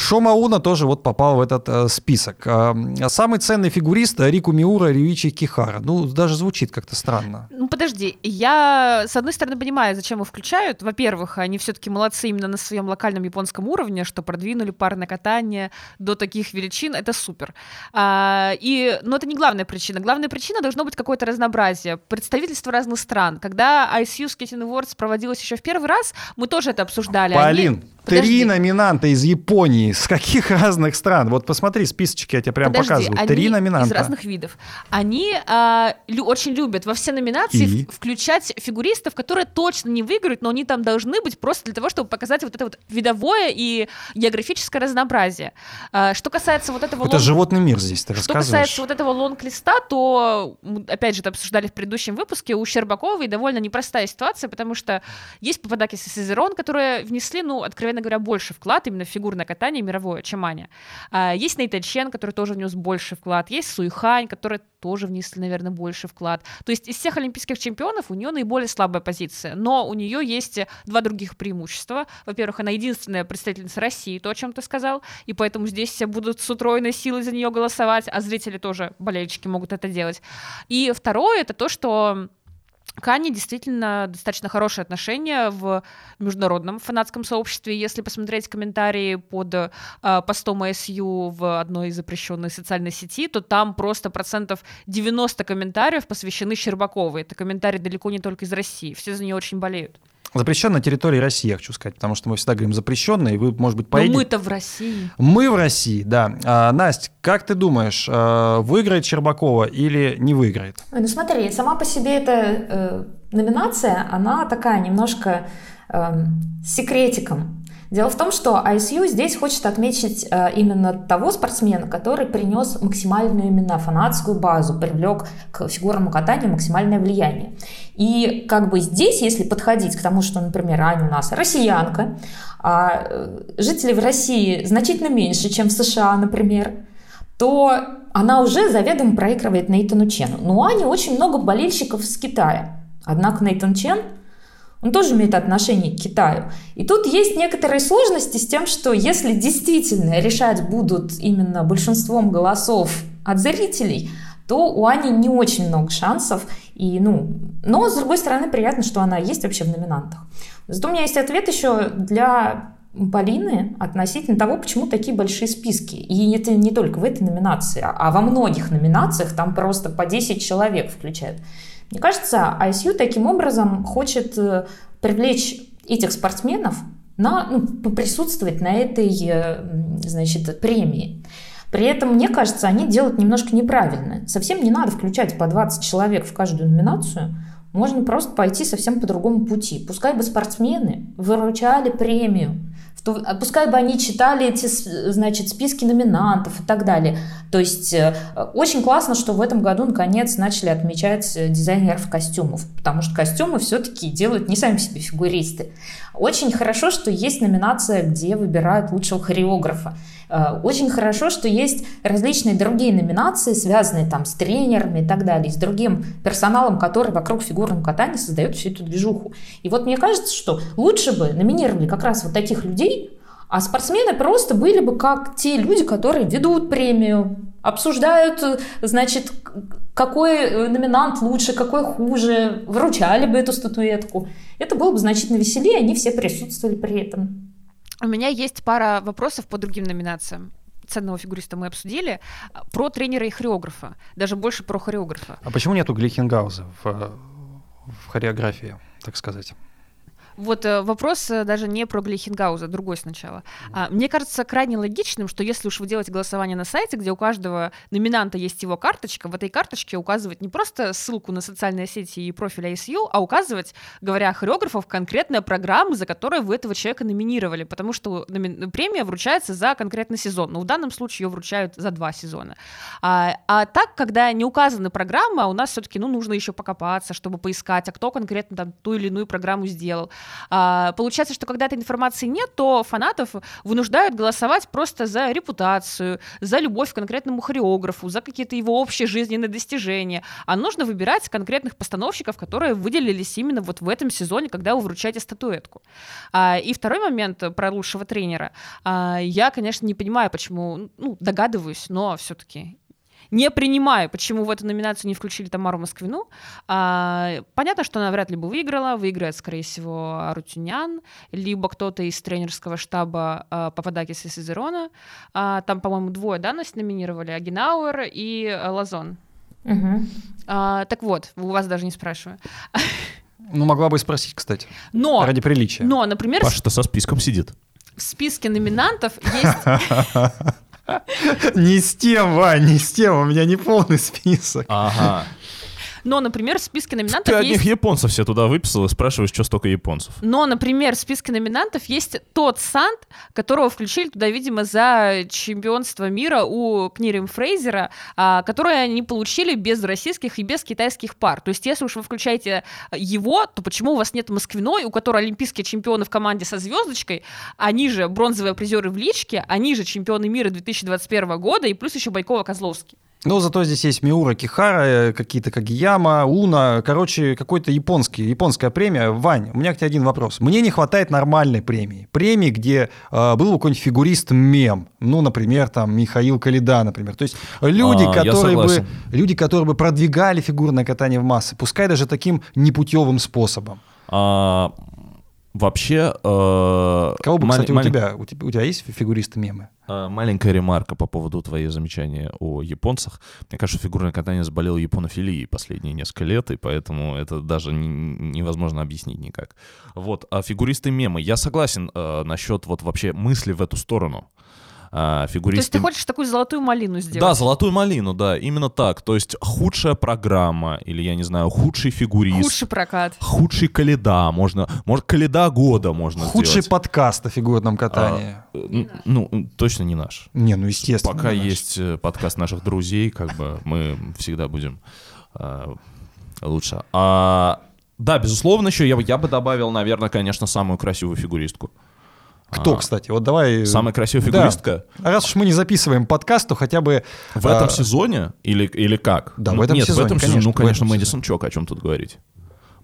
Шомауна тоже вот попал в этот э, список. Э, самый ценный фигурист Рику Миура Рюичи Кихара. Ну, даже звучит как-то странно. Ну, подожди, я, с одной стороны, понимаю, зачем их включают. Во-первых, они все-таки молодцы именно на своем локальном японском уровне, что продвинули парное катание до таких величин. Это супер. А, и, но это не главная причина. Главная причина должно быть какое-то разнообразие. Представительство разных стран. Когда ICU Skating Awards проводилось еще в первый раз, мы тоже это обсуждали. Полин, они... Три номинанта из Японии. С каких разных стран? Вот посмотри, списочки я тебе прям Подожди, показываю. Три номинанта. из разных видов. Они э, лю- очень любят во все номинации И? включать фигуристов, которые точно не выиграют, но они там должны быть просто для того, чтобы показать вот это вот видовое и географическое разнообразие. Э, что касается вот этого... Это лонг... животный мир здесь, ты Что касается вот этого лонг-листа, то, опять же, это обсуждали в предыдущем выпуске, у Щербаковой довольно непростая ситуация, потому что есть Пападакис и Сезерон, которые внесли, ну, откровенно говоря, больше вклад именно в фигурное катание мировое, чем Аня. А, есть Нейта Чен, который тоже внес больше вклад. Есть Суихань, который тоже внесли, наверное, больше вклад. То есть из всех олимпийских чемпионов у нее наиболее слабая позиция, но у нее есть два других преимущества. Во-первых, она единственная представительница России, то, о чем ты сказал, и поэтому здесь все будут с утроенной силой за нее голосовать, а зрители тоже, болельщики, могут это делать. И второе, это то, что Кани действительно достаточно хорошие отношения в международном фанатском сообществе. Если посмотреть комментарии под э, постом АСЮ в одной из запрещенной социальной сети, то там просто процентов 90 комментариев посвящены Щербаковой. Это комментарии далеко не только из России. Все за нее очень болеют. Запрещен на территории России, я хочу сказать, потому что мы всегда говорим запрещенный, и вы, может быть, поедете... Но мы-то в России. Мы в России, да. А, Настя, как ты думаешь, а, выиграет Щербакова или не выиграет? Ну смотри, сама по себе эта э, номинация, она такая немножко э, секретиком. Дело в том, что ISU здесь хочет отметить э, именно того спортсмена, который принес максимальную именно фанатскую базу, привлек к фигурному катанию максимальное влияние. И как бы здесь, если подходить к тому, что, например, Аня у нас россиянка, а э, жителей в России значительно меньше, чем в США, например, то она уже заведомо проигрывает Нейтану Чену. Но у Ани очень много болельщиков с Китая. Однако Нейтан Чен – он тоже имеет отношение к Китаю. И тут есть некоторые сложности с тем, что если действительно решать будут именно большинством голосов от зрителей, то у Ани не очень много шансов. И, ну, но, с другой стороны, приятно, что она есть вообще в номинантах. Зато у меня есть ответ еще для Полины относительно того, почему такие большие списки. И это не только в этой номинации, а во многих номинациях там просто по 10 человек включают. Мне кажется, ISU таким образом хочет э, привлечь этих спортсменов на, ну, поприсутствовать на этой э, значит, премии. При этом, мне кажется, они делают немножко неправильно. Совсем не надо включать по 20 человек в каждую номинацию. Можно просто пойти совсем по другому пути. Пускай бы спортсмены выручали премию то, а пускай бы они читали эти, значит, списки номинантов и так далее. То есть э, очень классно, что в этом году наконец начали отмечать э, дизайнеров костюмов, потому что костюмы все-таки делают не сами себе фигуристы. Очень хорошо, что есть номинация, где выбирают лучшего хореографа. Э, очень хорошо, что есть различные другие номинации, связанные там с тренерами и так далее, с другим персоналом, который вокруг фигурного катания создает всю эту движуху. И вот мне кажется, что лучше бы номинировали как раз вот таких людей, а спортсмены просто были бы как те люди, которые ведут премию, обсуждают, значит, какой э, номинант лучше, какой хуже, вручали бы эту статуэтку. Это было бы значительно веселее, они все присутствовали при этом. У меня есть пара вопросов по другим номинациям ценного фигуриста мы обсудили, про тренера и хореографа, даже больше про хореографа. А почему нету Глихенгауза в, в хореографии, так сказать? Вот э, вопрос э, даже не про Глихенгауза, другой сначала. А, мне кажется крайне логичным, что если уж вы делаете голосование на сайте, где у каждого номинанта есть его карточка, в этой карточке указывать не просто ссылку на социальные сети и профиль ISU, а указывать, говоря о хореографов, конкретная программа, за которую вы этого человека номинировали, потому что премия вручается за конкретный сезон, но в данном случае ее вручают за два сезона. А, а так, когда не указаны программы, а у нас все-таки ну, нужно еще покопаться, чтобы поискать, а кто конкретно там ту или иную программу сделал. А, получается, что когда этой информации нет, то фанатов вынуждают голосовать просто за репутацию, за любовь к конкретному хореографу, за какие-то его общие жизненные достижения. А нужно выбирать конкретных постановщиков, которые выделились именно вот в этом сезоне, когда вы вручаете статуэтку. А, и второй момент про лучшего тренера. А, я, конечно, не понимаю, почему, ну, догадываюсь, но все-таки не принимаю, почему в эту номинацию не включили Тамару Москвину. А, понятно, что она вряд ли бы выиграла. Выиграет, скорее всего, Арутюнян, либо кто-то из тренерского штаба а, Пападакис и Сизерона. А, там, по-моему, двое, да, нас номинировали, Агенауэр и а, Лазон. Угу. А, так вот, у вас даже не спрашиваю. Ну, могла бы и спросить, кстати, Но, ради приличия. но, например, Паша-то со списком сидит. в списке номинантов есть Не с тем, Вань, не с тем, у меня не полный список. Ага. Но, например, в списке Ты номинантов одних есть... японцев все туда выписал и спрашиваешь, что столько японцев. Но, например, в списке номинантов есть тот Сант, которого включили туда, видимо, за чемпионство мира у Книрим Фрейзера, а, которое они получили без российских и без китайских пар. То есть, если уж вы включаете его, то почему у вас нет Москвиной, у которой олимпийские чемпионы в команде со звездочкой, они же бронзовые призеры в личке, они же чемпионы мира 2021 года, и плюс еще Байкова-Козловский. Ну, зато здесь есть Миура Кихара, э, какие-то Кагияма, Уна, короче, какой-то японский, японская премия. Вань, у меня к тебе один вопрос. Мне не хватает нормальной премии. Премии, где э, был бы какой-нибудь фигурист-мем. Ну, например, там, Михаил Калида, например. То есть люди, А, которые бы, люди, которые бы продвигали фигурное катание в массы, пускай даже таким непутевым способом. А, вообще... э, Кого бы, кстати, у тебя, у тебя, у тебя есть фигуристы-мемы? э, Маленькая ремарка по поводу твоей замечания о японцах. Мне кажется, фигурное катание заболело японофилией последние несколько лет, и поэтому это даже не- невозможно объяснить никак. Вот, а фигуристы мемы. Я согласен э, насчет вот вообще мысли в эту сторону. А, То фигуристы... есть ты хочешь такую золотую малину сделать? Да, золотую малину, да, именно так. То есть худшая программа, или, я не знаю, худший фигурист. Худший прокат. Худший каледа, можно, может, каледа года можно Худший сделать. подкаст о фигурном катании. Э, н- Ну, точно не наш. Не, ну естественно. Пока не наш. есть э, подкаст наших друзей, как бы мы всегда будем э, лучше. А, да, безусловно, еще я бы добавил, наверное, конечно, самую красивую фигуристку. Кто, А, кстати? Вот давай... Самая красивая Да. фигуристка А Раз уж мы не записываем подкаст, то хотя бы... в этом а, сезоне или, или как? Да, в Ну, этом Нет, сезоне, в этом сезоне, конечно, ну, в конечно, этом Мэдисон Чок, о чем тут говорить.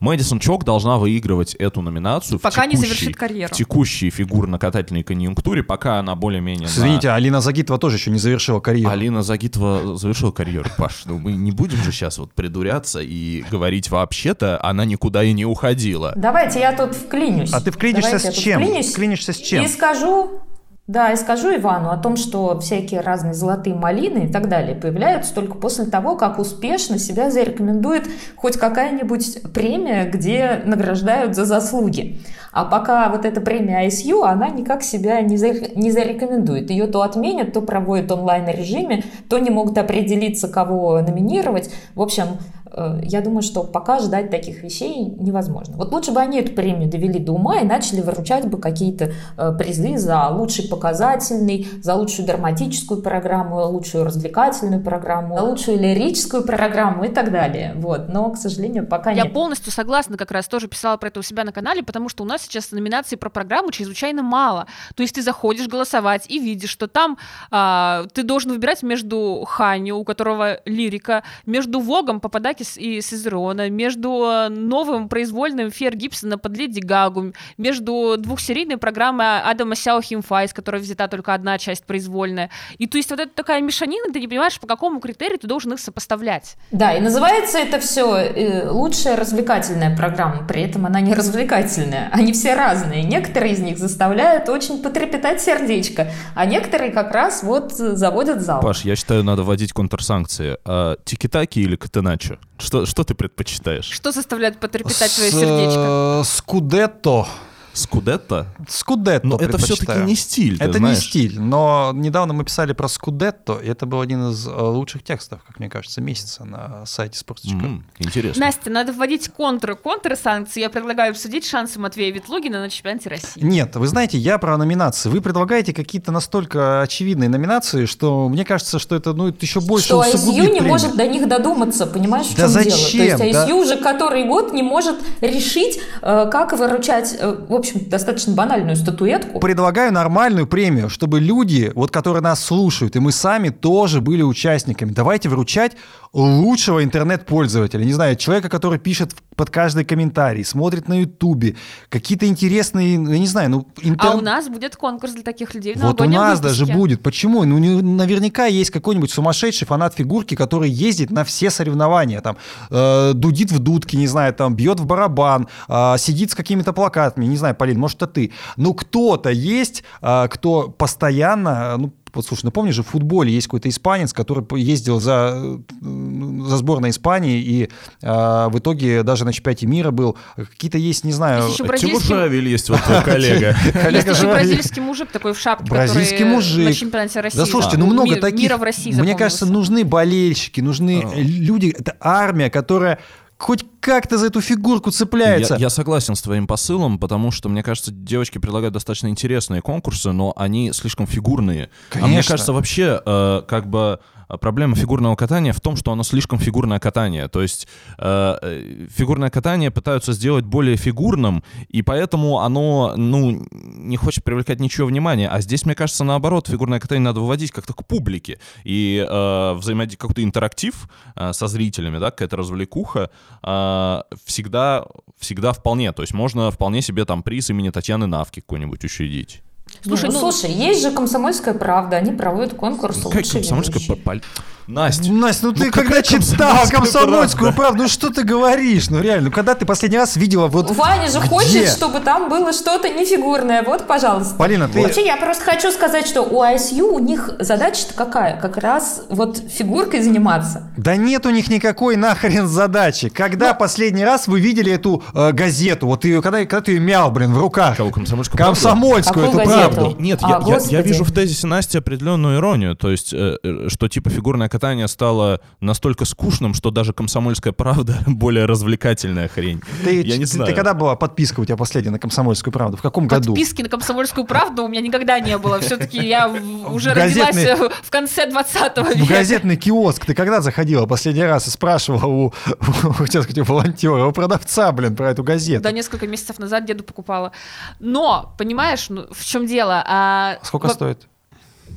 Мэдисон Чок должна выигрывать эту номинацию в Пока не текущей- завершит карьеру. в текущей фигурно-катательной конъюнктуре, пока она более-менее... на- Извините, Алина Загитова тоже еще не завершила карьеру. Алина Загитова завершила карьеру, Паш. Ну, мы не будем же сейчас вот придуряться и говорить вообще-то, она никуда и не уходила. Давайте я тут вклинюсь. А ты вклинишься Давайте с чем? вклинюсь Вклинишься с чем? И скажу, да, и скажу Ивану о том, что всякие разные золотые малины и так далее появляются только после того, как успешно себя зарекомендует хоть какая-нибудь премия, где награждают за заслуги. А пока вот эта премия ISU, она никак себя не, заре- не зарекомендует. Ее то отменят, то проводят онлайн-режиме, то не могут определиться, кого номинировать. В общем, э, я думаю, что пока ждать таких вещей невозможно. Вот лучше бы они эту премию довели до ума и начали выручать бы какие-то э, призы за лучший показательный, за лучшую драматическую программу, лучшую развлекательную программу, лучшую лирическую программу и так далее. Вот. Но, к сожалению, пока Я нет. полностью согласна, как раз тоже писала про это у себя на канале, потому что у нас сейчас номинаций про программу чрезвычайно мало. То есть ты заходишь голосовать и видишь, что там а, ты должен выбирать между Хани, у которого лирика, между Вогом Пападакис и Сезерона, между а, новым произвольным Фер Гибсона под Леди Гагу, между двухсерийной программой Адама Сяо Химфа, из которой взята только одна часть произвольная. И то есть вот это такая мешанина, ты не понимаешь, по какому критерию ты должен их сопоставлять. Да, и называется это все лучшая развлекательная программа, при этом она не развлекательная. Они все разные. Некоторые из них заставляют очень потрепетать сердечко, а некоторые как раз вот заводят зал. Паш, я считаю, надо вводить контрсанкции. А, тики-таки или катеначо? Что, что ты предпочитаешь? Что заставляет потрепетать твое сердечко? э, Скудетто. Скудетто? Скудетто Но это все-таки не стиль, Это знаешь. не стиль, но недавно мы писали про Скудетто, и это был один из э, лучших текстов, как мне кажется, месяца на сайте sports.ru. М, Интересно. Настя, надо вводить контры, контрсанкции. Я предлагаю обсудить шансы Матвея Ветлугина на чемпионате России. Нет, вы знаете, я про номинации. Вы предлагаете какие-то настолько очевидные номинации, что мне кажется, что это, ну, это еще больше что ISU не премию. может до них додуматься, понимаешь, в Да чем дело? зачем? То есть Да. ISU уже который год не может решить, э, как выручать, э, в общем, достаточно банальную статуэтку. Предлагаю нормальную премию, чтобы люди, вот которые нас слушают, и мы сами тоже были участниками. Давайте вручать лучшего интернет-пользователя. Не знаю, человека, который пишет под каждый комментарий, смотрит на Ютубе, какие-то интересные, я не знаю, ну... интер- А у нас будет конкурс для таких людей в Вот у нас выпуске. даже будет. Почему? Ну, не- наверняка есть какой-нибудь сумасшедший фанат фигурки, который ездит на все соревнования, там, э, дудит в дудки, не знаю, там, бьет в барабан, э, сидит с какими-то плакатами, не знаю, Полин, может, это ты. Ну, кто-то есть, э, кто постоянно, э, ну, вот, слушай, ну помнишь же, в футболе есть какой-то испанец, который ездил за, за сборной Испании и э, в итоге даже на чемпионате мира был. Какие-то есть, не знаю... Есть еще бразильский- Жавель есть вот твой коллега. Есть коллега еще бразильский мужик такой в шапке, Бразильский который мужик. на чемпионате России. Да слушайте, ну много таких. Мира в России Мне кажется, нужны болельщики, нужны А. люди. Это армия, которая хоть как-то за эту фигурку цепляется. Я, я согласен с твоим посылом, потому что, мне кажется, девочки предлагают достаточно интересные конкурсы, но они слишком фигурные. А мне Конечно. кажется, вообще, э, как бы проблема фигурного катания в том, что оно слишком фигурное катание. То есть э, э, фигурное катание пытаются сделать более фигурным, и поэтому оно, ну, не хочет привлекать ничего внимания. А здесь, мне кажется, наоборот, фигурное катание надо выводить как-то к публике. И э, взаимодействие, какой-то интерактив э, со зрителями, да, какая-то развлекуха, э, всегда, всегда вполне. То есть можно вполне себе там приз имени Татьяны Навки какой-нибудь учредить. Слушай, ну, ну- слушай, есть же «Комсомольская правда», они проводят конкурс Как «Лучший комсомольская ведущий». пол- Настя, Настя, ну ты Ну, когда какая читала комсомольскую правда? правду, ну что ты говоришь? Ну реально, ну когда ты последний раз видела вот Ваня же где? хочет, чтобы там было что-то нефигурное. Вот, пожалуйста. Полина, ты... Вообще, я просто хочу сказать, что у ISU у них задача-то какая? Как раз вот фигуркой заниматься. Да нет у них никакой нахрен задачи. Когда Ну. последний раз вы видели эту э, газету? Вот ее, когда, когда ты ее мял, блин, в руках? Кого, «Комсомольскую правду»? Комсомольскую Какую эту газету? Правду. Нет, А, я, я- вижу в тезисе Насти определенную иронию. То есть, э, э, что типа фигурное катание стало настолько скучным, что даже комсомольская правда более развлекательная хрень. Ты, я не ты- знаю. ты когда была подписка у тебя последняя на комсомольскую правду? В каком году? Подписки на комсомольскую правду у меня никогда не было. Все-таки я в- уже газетный- родилась в конце 20 В века. газетный киоск ты когда заходила последний раз и спрашивала у, у, хотел сказать, у волонтера, у продавца, блин, про эту газету? Да, несколько месяцев назад деду покупала. Но, понимаешь, ну, в чем дело? А, Сколько во- стоит?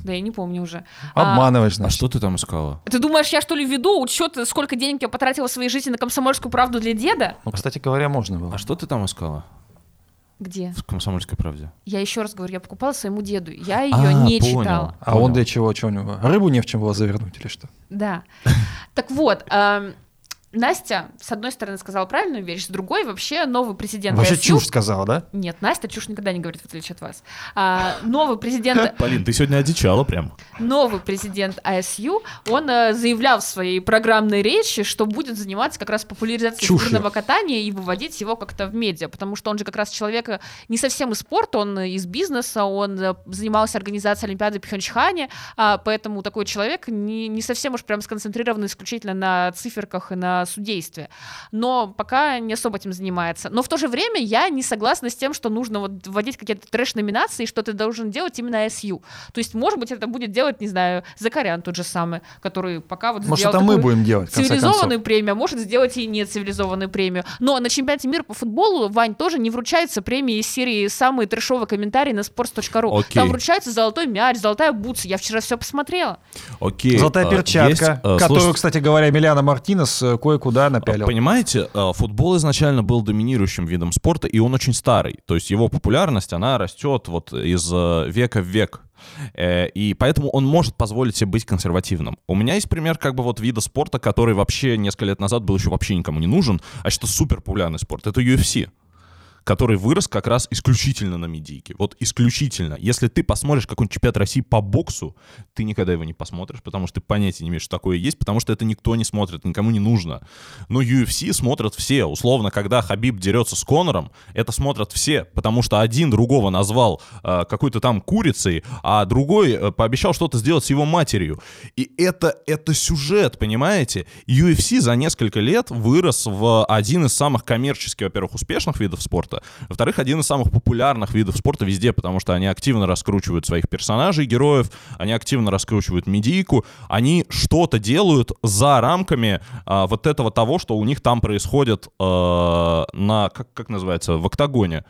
Да, я не помню уже. А, Обманываешь, А значит. что ты там искала? Ты думаешь, я что ли веду учет, сколько денег я потратила в своей жизни на комсомольскую правду для деда? Ну, кстати говоря, можно было. А что ты там искала Где? в «Комсомольской правде»? Я еще раз говорю, я покупала своему деду. Я ее А, не понял. читала. А он Понял. для чего? Что у него? Рыбу не в чем было завернуть или что? Да. Так вот, эм, Настя, с одной стороны, сказала правильную вещь, с другой вообще новый президент Вообще ISU чушь сказала, да? Нет, Настя чушь никогда не говорит, в отличие от вас. А, новый президент Полин, ты сегодня одичала прям. новый президент ISU, он э, заявлял в своей программной речи, что будет заниматься как раз популяризацией Чушью. фигурного катания и выводить его как-то в медиа, потому что он же как раз человек э, не совсем из спорта, он из бизнеса, он э, занимался организацией Олимпиады в Пхенчхане, а, поэтому такой человек не, не совсем уж прям сконцентрирован исключительно на циферках и на судействе. Но пока не особо этим занимается. Но в то же время я не согласна с тем, что нужно вот вводить какие-то трэш-номинации, что ты должен делать именно ISU. То есть, может быть, это будет делать, не знаю, Закарян тот же самый, который пока вот Может, сделал это мы будем делать, цивилизованную премию, а может сделать и нецивилизованную премию. Но на чемпионате мира по футболу, Вань, тоже не вручаются премии из серии «Самые трешовые комментарии» на sports.ru. Окей. Там вручается золотой мяч, золотая бутса. Я вчера все посмотрела. Окей. Золотая а, перчатка, есть, а, которую, слушайте, кстати говоря, Миляна Мартинес э, кое-куда напялил. Понимаете, э, футбол изначально был доминирующим видом спорта, и он очень старый. То есть его популярность, она растет вот из э, века в век. Э, И поэтому он может позволить себе быть консервативным. У меня есть пример как бы вот вида спорта, который вообще несколько лет назад был еще вообще никому не нужен, а что супер популярный спорт. Это UFC. Который вырос как раз исключительно на медийке. Вот исключительно. Если ты посмотришь какой-нибудь чемпионат России по боксу, ты никогда его не посмотришь, потому что ты понятия не имеешь, что такое есть, потому что это никто не смотрит, никому не нужно. Но UFC смотрят все. Условно, когда Хабиб дерется с Конором, это смотрят все, потому что один другого назвал э, какой-то там курицей, а другой э, пообещал что-то сделать с его матерью. И это, это сюжет, понимаете? UFC за несколько лет вырос в один из самых коммерчески, во-первых, успешных видов спорта, во-вторых, один из самых популярных видов спорта везде, потому что они активно раскручивают своих персонажей, героев, они активно раскручивают медийку, они что-то делают за рамками а, вот этого того, что у них там происходит а, на, как, как называется, в октагоне.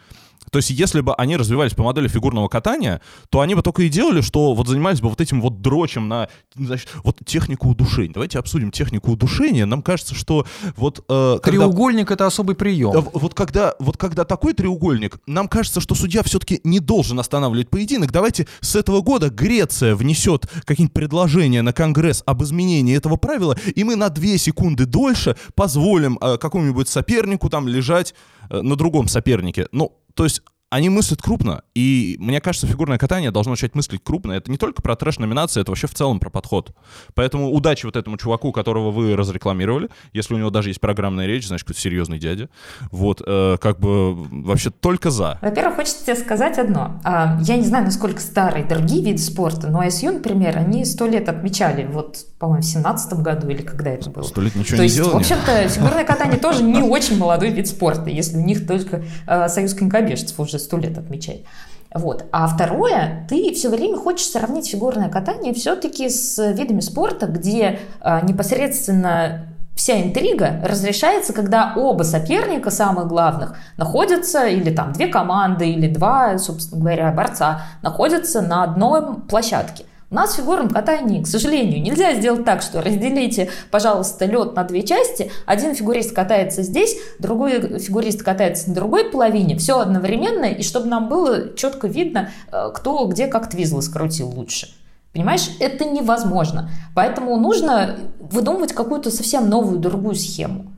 То есть, если бы они развивались по модели фигурного катания, то они бы только и делали, что вот занимались бы вот этим вот дрочем на, значит, вот технику удушения. Давайте обсудим технику удушения. Нам кажется, что вот... Э, когда... Треугольник — это особый прием. Вот когда, вот когда такой треугольник, нам кажется, что судья все-таки не должен останавливать поединок. Давайте с этого года Греция внесет какие-нибудь предложения на Конгресс об изменении этого правила, и мы на 2 секунды дольше позволим э, какому-нибудь сопернику там лежать э, на другом сопернике. Ну, то есть они мыслят крупно, и мне кажется, фигурное катание должно начать мыслить крупно. Это не только про трэш-номинации, это вообще в целом про подход. Поэтому удачи вот этому чуваку, которого вы разрекламировали. Если у него даже есть программная речь, значит, какой-то серьезный дядя. Вот, э, как бы вообще только за. Во-первых, хочется тебе сказать одно. А, я не знаю, насколько старые другие виды спорта, но ISU, например, они сто лет отмечали, вот, по-моему, в семнадцатом году или когда это было. Сто лет ничего То не есть, делали. в общем-то, фигурное катание тоже не очень молодой вид спорта, если у них только э, союз конькобежцев уже сто лет отмечает. Вот. А второе, ты все время хочешь сравнить фигурное катание все-таки с видами спорта, где э, непосредственно вся интрига разрешается, когда оба соперника, самых главных, находятся, или там две команды, или два, собственно говоря, борца, находятся на одной площадке. У нас в фигурном катании, к сожалению, нельзя сделать так, что разделите, пожалуйста, лед на две части. Один фигурист катается здесь, другой фигурист катается на другой половине. Все одновременно, и чтобы нам было четко видно, э, кто где как твизлы скрутил лучше. Понимаешь, это невозможно. Поэтому нужно выдумывать какую-то совсем новую, другую схему.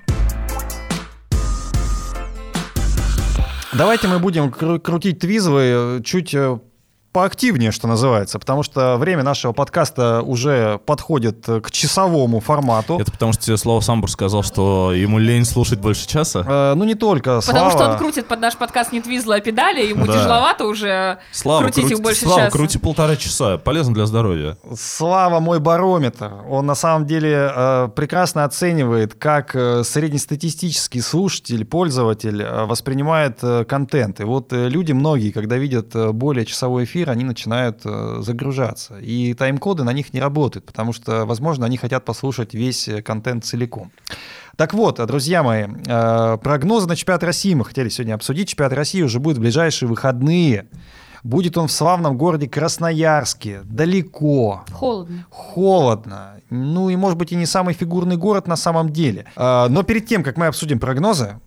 Давайте мы будем кру- крутить твизлы э, чуть э, поактивнее, что называется, потому что время нашего подкаста уже подходит к часовому формату. Это потому что тебе Слава Самбур сказал, что ему лень слушать больше часа? Э, ну, не только. Потому что Слава. он крутит под наш подкаст не твизла, а педали, ему Да. тяжеловато уже Слава, крутить крути, их больше Слава, часа. крути полтора часа, полезно для здоровья. Слава мой барометр. Он на самом деле э, прекрасно оценивает, как э, среднестатистический слушатель, пользователь э, воспринимает э, контент. И вот э, люди многие, когда видят э, более часовой эфир, они начинают э, загружаться. И тайм-коды на них не работают, потому что, возможно, они хотят послушать весь э, контент целиком. Так вот, друзья мои, э, прогнозы на чемпионат России мы хотели сегодня обсудить. Чемпионат России уже будет в ближайшие выходные. Будет он в славном городе Красноярске, далеко, Холодно. холодно. Ну и, может быть, и не самый фигурный город на самом деле. Но перед тем, как мы обсудим прогнозы,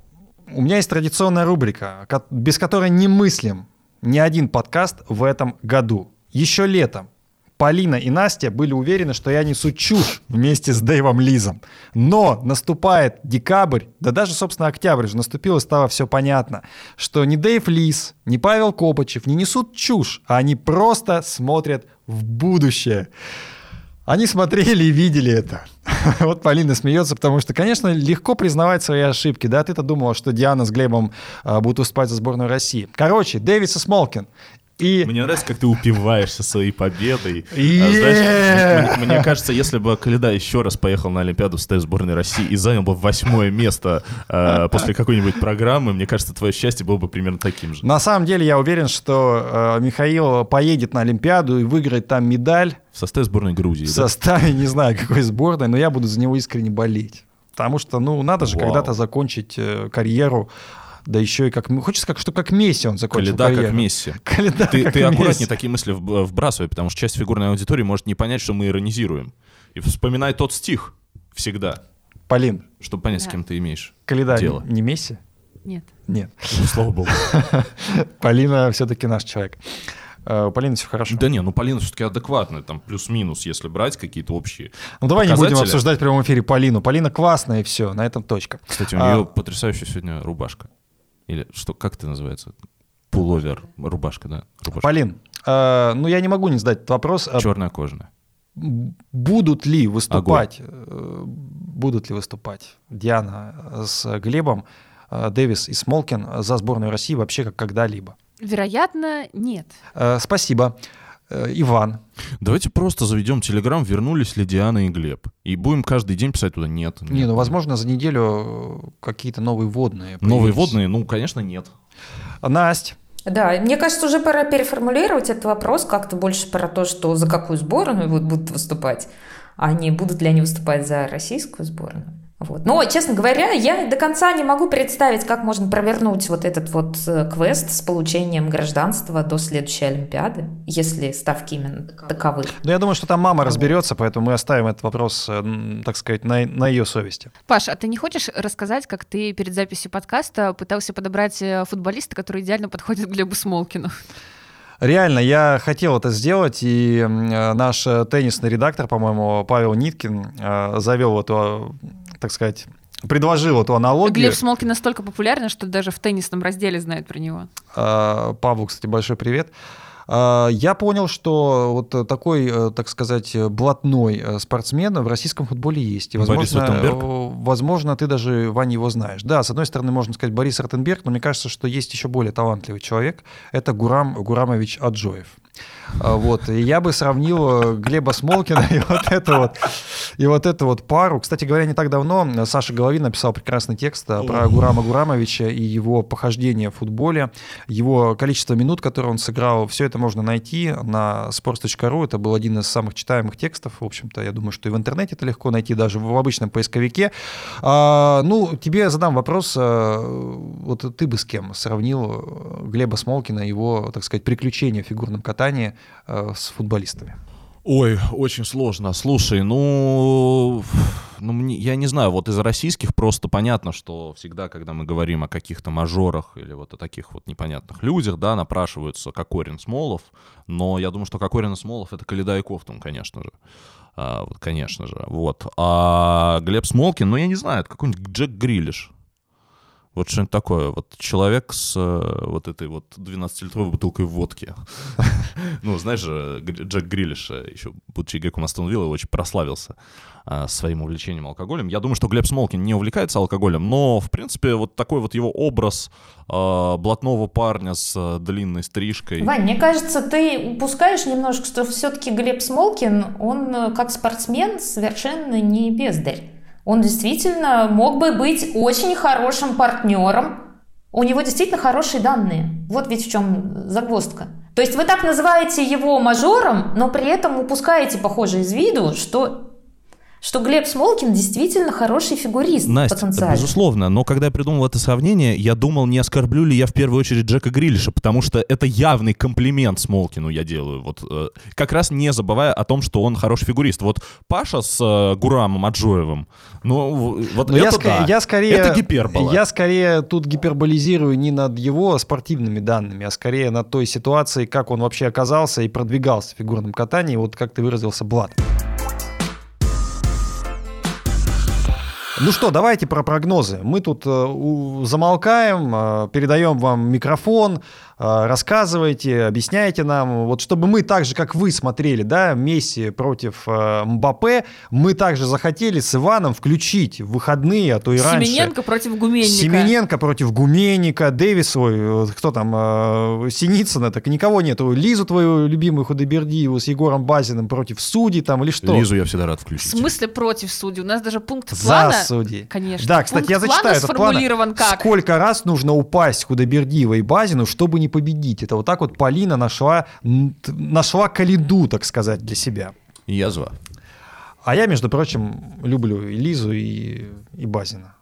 у меня есть традиционная рубрика, без которой не мыслим ни один подкаст в этом году. Еще летом Полина и Настя были уверены, что я несу чушь вместе с Дэйвом Лизом. Но наступает декабрь, да даже, собственно, октябрь же наступил, и стало все понятно, что ни Дэйв Лиз, ни Павел Копачев не несут чушь, а они просто смотрят в будущее. Они смотрели и видели это. Вот Полина смеется, потому что, конечно, легко признавать свои ошибки. Да, ты-то думала, что Диана с Глебом а, будут выступать за сборную России. Короче, Дэвис и Смолкин. И Мне нравится, как ты упиваешься своей победой. А, знаешь, мне, мне кажется, если бы Каледа еще раз поехал на Олимпиаду в составе сборной России и занял бы восьмое место э, после какой-нибудь программы, мне кажется, твое счастье было бы примерно таким же. на самом деле я уверен, что э, Михаил поедет на Олимпиаду и выиграет там медаль В составе сборной Грузии. в да? составе, не знаю, какой сборной, но я буду за него искренне болеть. Потому что, ну, надо же Вау. когда-то закончить э, карьеру, да еще и как... Хочется, как, что как Месси он закончил Каледа карьеру. как Месси. Каледа Ты, как ты аккуратнее Месси. такие мысли вб- вбрасывай, потому что часть фигурной аудитории может не понять, что мы иронизируем. И вспоминай тот стих всегда, Полин, чтобы понять, с Да. кем ты имеешь Каледа дело. не Месси? Нет. Нет. Ну, слава богу. Полина все-таки наш человек. Э, У Полины все хорошо. Да не, ну Полина все-таки адекватная, там плюс-минус, если брать какие-то общие. Ну давай не будем обсуждать в прямом эфире Полину. Полина классная и все, на этом точка. Кстати, у А, нее потрясающая сегодня рубашка. Или что, как это называется? Пуловер, рубашка, да? Рубашка. Полин, э, ну я не могу не задать этот вопрос. А Черная кожаная. Будут ли выступать, э, будут ли выступать Диана с Глебом, э, Дэвис и Смолкин за сборную России вообще как когда-либо? Вероятно, нет. Э, Спасибо. Э, Иван, Давайте просто заведем Телеграм, вернулись ли Диана и Глеб. И будем каждый день писать туда «нет». не, нет, ну возможно за неделю э, какие-то новые водные. Новые появились. водные, ну, конечно, нет. Настя, Да, мне кажется, уже пора переформулировать этот вопрос как-то больше про то, что за какую сборную будут выступать, а не будут ли они выступать за российскую сборную. Вот. Но, честно говоря, я до конца не могу представить, как можно провернуть вот этот вот э, квест с получением гражданства до следующей Олимпиады, если ставки именно таковы. ну я думаю, что там мама разберется, поэтому мы оставим этот вопрос, э, так сказать, на, на ее совести. Паш, а ты не хочешь рассказать, как ты перед записью подкаста пытался подобрать э, футболиста, который идеально подходит Глебу Смолкину? Реально, я хотел это сделать, и наш теннисный редактор, по-моему, Павел Ниткин, завел эту, э, так сказать, предложил эту аналогию. Глеб Смолкин настолько популярен, что даже в теннисном разделе знают про него. Э, Павлу, кстати, большой привет. Э, Я понял, что вот такой, э, так сказать, блатной э, спортсмен в российском футболе есть. И, Борис возможно, Ротенберг? э, возможно, ты даже, Ваня, его знаешь. Да, с одной стороны, можно сказать Борис Ротенберг, но мне кажется, что есть еще более талантливый человек. Это Гурам Гурамович Аджоев. А, Вот. И я бы сравнил э, Глеба Смолкина и вот это вот, и вот эту вот пару. Кстати говоря, не так давно Саша Головин написал прекрасный текст э, про Гурама Гурамовича и его похождение в футболе, его количество минут, которые он сыграл. Все это можно найти на sports.ru. Это был один из самых читаемых текстов. В общем-то, я думаю, что и в интернете это легко найти, даже в обычном поисковике. А, ну, тебе задам вопрос. Вот ты бы с кем сравнил э, Глеба Смолкина, его, так сказать, приключения в фигурном катании э, с футболистами? Ой, очень сложно. Слушай, ну, ну я не знаю, вот из российских просто понятно, что всегда, когда мы говорим о каких-то мажорах или вот о таких вот непонятных людях, да, напрашиваются Кокорин Смолов, но я думаю, что Кокорин и Смолов — это Каледа и Кофтун, конечно же. А, вот, конечно же, вот. А Глеб Смолкин, ну, я не знаю, это какой-нибудь Джек Грилиш. Вот что-нибудь такое. Вот человек с э, вот этой вот 12-литровой бутылкой водки. Ну, знаешь же, Джек Грилиш, э, еще будучи игроком Астон Виллы, очень прославился а, своим увлечением алкоголем. Я думаю, что Глеб Смолкин не увлекается алкоголем, но, в принципе, вот такой вот его образ блатного парня с э, длинной стрижкой. Вань, мне кажется, ты упускаешь немножко, что все-таки Глеб Смолкин, он э, как спортсмен совершенно не бездарь. Он действительно мог бы быть очень хорошим партнером. У него действительно хорошие данные. Вот ведь в чем загвоздка. То есть вы так называете его мажором, но при этом упускаете, похоже, из виду, что, что Глеб Смолкин действительно хороший фигурист Настя, потенциально. безусловно, но когда я придумал это сравнение, я думал, не оскорблю ли я в первую очередь Джека Грилиша, потому что это явный комплимент Смолкину я делаю, вот э, как раз не забывая о том, что он хороший фигурист. Вот Паша с э, Гурамом Аджоевым, ну вот Но это я, ска- да. я скорее, это гипербола. Я скорее тут гиперболизирую не над его спортивными данными, а скорее над той ситуацией, как он вообще оказался и продвигался в фигурном катании, вот как ты выразился, Блад. Ну что, давайте про прогнозы. Мы тут э, замолкаем, э, передаем вам микрофон, э, рассказывайте, объясняйте нам. Вот чтобы мы так же, как вы смотрели, да, Месси против э, Мбаппе, мы также захотели с Иваном включить в выходные, а то и раньше. Семененко против Гуменника. Семененко против Гуменника, Дэвис, ой, кто там, э, Синицына, так никого нету. Лизу твою любимую Худобердиеву с Егором Базиным против судей там или что? Лизу я всегда рад В включить. смысле против судей? У нас даже пункт За плана... судей. Конечно. Да, кстати, Пункт я зачитаю плана этот план. сформулирован как? Сколько раз нужно упасть Худобердиева и Базину, чтобы не победить? Это вот так вот Полина нашла, нашла калиду, так сказать, для себя. Язва. А я, между прочим, люблю и Лизу, и, и Базина.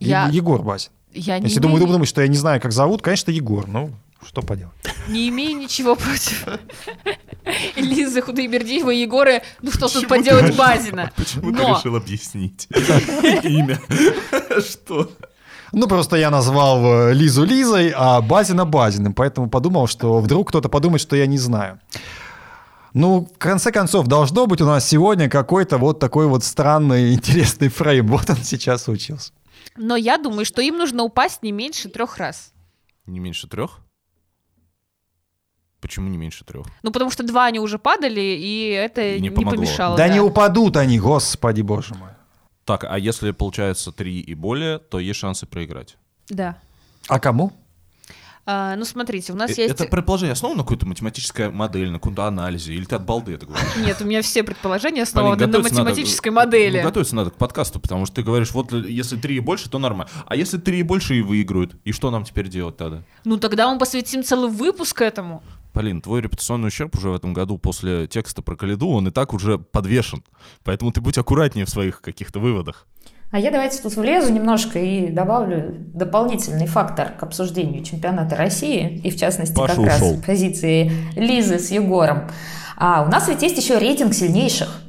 Е- Я- Егор Базин. Я не, Если имею, думаю, думаете, что я не знаю, как зовут, конечно, Егор. Ну, что поделать. не имею ничего против Лизы Худайбердиева и Егора. Ну что тут поделать Базина? Почему ты решил объяснить имя? Что? Ну, просто я назвал э, Лизу Лизой, а Базина Базиным, поэтому подумал, что вдруг кто-то подумает, что я не знаю. Ну, в конце концов, должно быть у нас сегодня какой-то вот такой вот странный, интересный фрейм. Вот он сейчас случился. Но я думаю, что им нужно упасть не меньше трех раз. Не меньше трех? Почему не меньше трех? Ну, потому что два они уже падали, и это Не не, помогло. помешало. Да да. не упадут они, господи боже мой. Так, а если получается три и более, то есть шансы проиграть. Да. А кому? А, ну, смотрите, у нас Э, есть... Это предположение основано на какой-то математической модели, на каком-то анализе? Или ты от балды это говоришь? Нет, у меня все предположения Полин, основаны на надо- математической модели. Ну, готовиться надо к подкасту, потому что ты говоришь, вот если три и больше, то нормально. А если три и больше и выиграют, и что нам теперь делать тогда? Ну, тогда мы посвятим целый выпуск этому. Полин, твой репутационный ущерб уже в этом году после текста про Калиду, он и так уже подвешен. Поэтому ты будь аккуратнее в своих каких-то выводах. А я давайте тут влезу немножко и добавлю дополнительный фактор к обсуждению чемпионата России, и в частности Паша как раз ушел. позиции Лизы с Егором. А у нас ведь есть еще рейтинг сильнейших.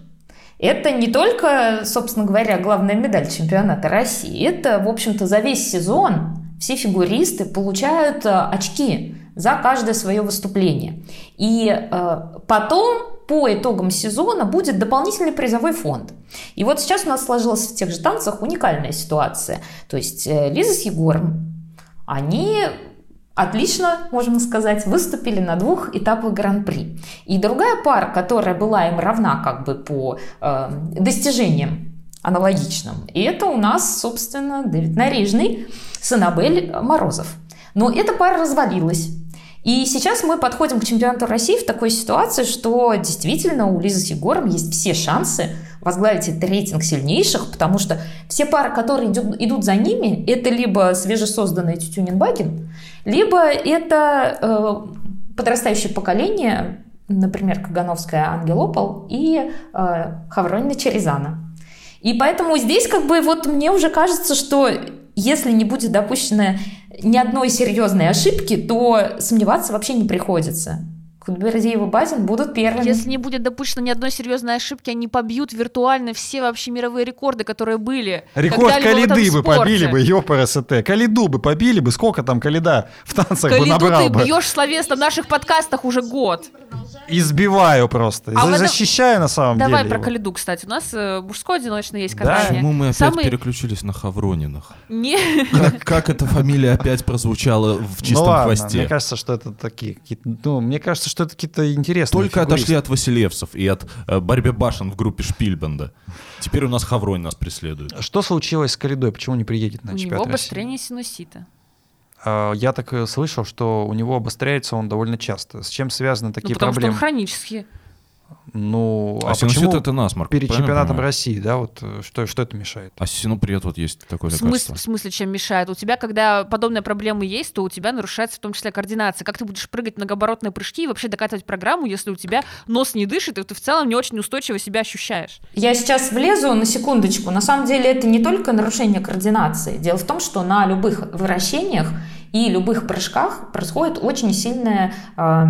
Это не только, собственно говоря, главная медаль чемпионата России. Это, в общем-то, за весь сезон все фигуристы получают э, очки за каждое свое выступление. И э, потом по итогам сезона будет дополнительный призовой фонд. И вот сейчас у нас сложилась в тех же танцах уникальная ситуация. То есть э, Лиза с Егором, они отлично, можно сказать, выступили на двух этапах Гран-при. И другая пара, которая была им равна как бы по э, достижениям аналогичным, и это у нас, собственно, Дэвид Нарижный с Аннабель Морозов. Но эта пара развалилась. И сейчас мы подходим к чемпионату России в такой ситуации, что действительно у Лизы с Егором есть все шансы возглавить этот рейтинг сильнейших, потому что все пары, которые идут, идут за ними, это либо свежесозданный Тютюнин-Багин, либо это э, подрастающее поколение, например, Кагановская Ангелопол и э, Хавронина Черезана. И поэтому здесь как бы вот мне уже кажется, что если не будет допущено ни одной серьезной ошибки, то сомневаться вообще не приходится. Кудбердиев и Базин будут первыми. Если не будет допущено ни одной серьезной ошибки, они побьют виртуально все вообще мировые рекорды, которые были. Рекорд Калиды бы побили бы, СТ. Калиду бы побили бы, сколько там Калида в танцах бы Калиду набрал ты бы. бьешь словесно в наших подкастах уже год. Избиваю просто. А За- Защищаю на самом Давай деле. про его. Калиду, кстати. У нас э, мужской одиночный есть Да? катание. Почему мы опять Самый- переключились на Хавронинах? Не... Как, как эта фамилия опять прозвучала в чистом ну ладно, хвосте? мне кажется, что это такие, какие-то- ну, мне кажется, что это какие-то интересные Только фигуристы. отошли от Василевцев и от э, борьбы башен в группе Шпильбенда. Теперь у нас Хавронь нас преследует. Что случилось с Калидой? Почему не приедет на У него чемпионат России? обострение синусита. А, Я так э, слышал, что у него обостряется он довольно часто. С чем связаны Ну, такие потому проблемы? что он хронический. Ну, А, а, синусит почему это насморк. перед чемпионатом понимаю? России, да, вот э, что, что это мешает? А синопред вот есть такое В лекарство. смысле, в смысле, чем мешает? У тебя, когда подобные проблемы есть, то у тебя нарушается в том числе координация. Как ты будешь прыгать многооборотные прыжки и вообще докатывать программу, если у тебя нос не дышит, и ты в целом не очень устойчиво себя ощущаешь? Я сейчас влезу на секундочку. На самом деле это не только нарушение координации. Дело в том, что на любых вращениях и любых прыжках происходит очень сильное... э,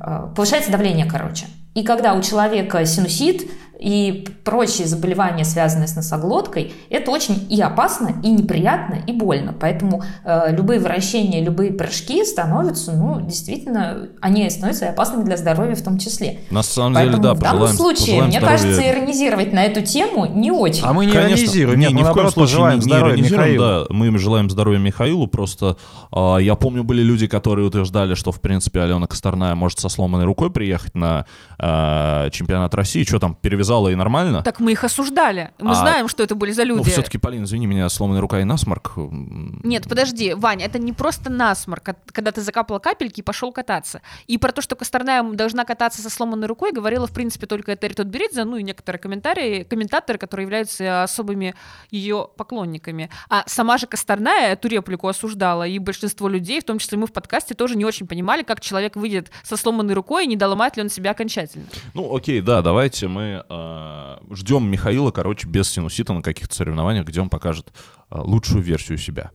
э, повышается давление, короче. И когда у человека синусит и прочие заболевания, связанные с носоглоткой, это очень и опасно, и неприятно, и больно. Поэтому э, любые вращения, любые прыжки становятся, ну, действительно, они становятся и опасными для здоровья в том числе. На самом Поэтому деле, да, в данном пожелаем, случае, пожелаем мне здоровья. кажется, иронизировать на эту тему не очень. А мы не Конечно. иронизируем, Не, нет, ни в коем случае не, не иронизируем, Михаилу. да, мы им желаем здоровья Михаилу, просто а, я помню, были люди, которые утверждали, что, в принципе, Алена Косторная может со сломанной рукой приехать на а, чемпионат России, что там, перевязала и нормально? Так мы их осуждали. Мы А, знаем, что это были за люди. ну, все-таки, Полин, извини меня, сломанная рука и насморк. Нет, подожди, Ваня, это не просто насморк, когда ты закапала капельки и пошел кататься. И про то, что Косторная должна кататься со сломанной рукой, говорила, в принципе, только Этери Тутберидзе, ну и некоторые комментарии, комментаторы, которые являются особыми ее поклонниками. А сама же Косторная эту реплику осуждала, и большинство людей, в том числе мы в подкасте, тоже не очень понимали, как человек выйдет со сломанной рукой и не доломает ли он себя окончательно. Ну, окей, да, давайте мы а, ждем Михаила, короче, без синусита на каких-то соревнованиях, где он покажет а, лучшую версию себя.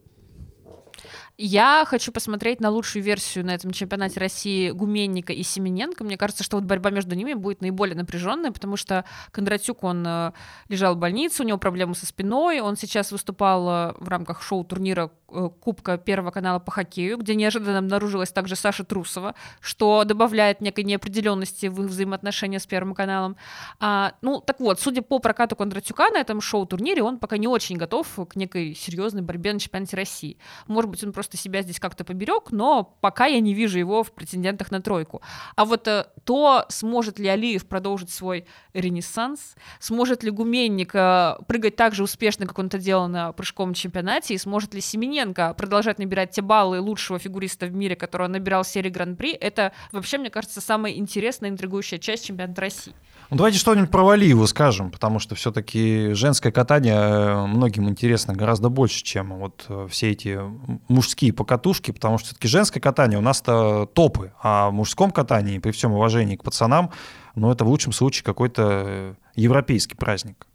Я хочу посмотреть на лучшую версию на этом чемпионате России Гуменника и Семененко. Мне кажется, что вот борьба между ними будет наиболее напряженная, потому что Кондратюк, он э, лежал в больнице, у него проблемы со спиной, он сейчас выступал э, в рамках шоу-турнира э, Кубка Первого канала по хоккею, где неожиданно обнаружилась также Саша Трусова, что добавляет некой неопределенности в их взаимоотношения с Первым каналом. А, ну, так вот, судя по прокату Кондратюка на этом шоу-турнире, он пока не очень готов к некой серьезной борьбе на чемпионате России. Может быть, он просто себя здесь как-то поберег, но пока я не вижу его в претендентах на тройку. А вот э, то, сможет ли Алиев продолжить свой ренессанс, сможет ли Гуменник э, прыгать так же успешно, как он это делал на прыжковом чемпионате, и сможет ли Семененко продолжать набирать те баллы лучшего фигуриста в мире, которого набирал в серии Гран-при, это вообще, мне кажется, самая интересная, интригующая часть чемпионата России. Ну, давайте что-нибудь про Валиеву скажем, потому что все-таки женское катание э, многим интересно гораздо больше, чем вот все эти мужские покатушки, потому что все-таки женское катание у нас-то топы, а в мужском катании, при всем уважении к пацанам, ну, это в лучшем случае какой-то э, европейский праздник.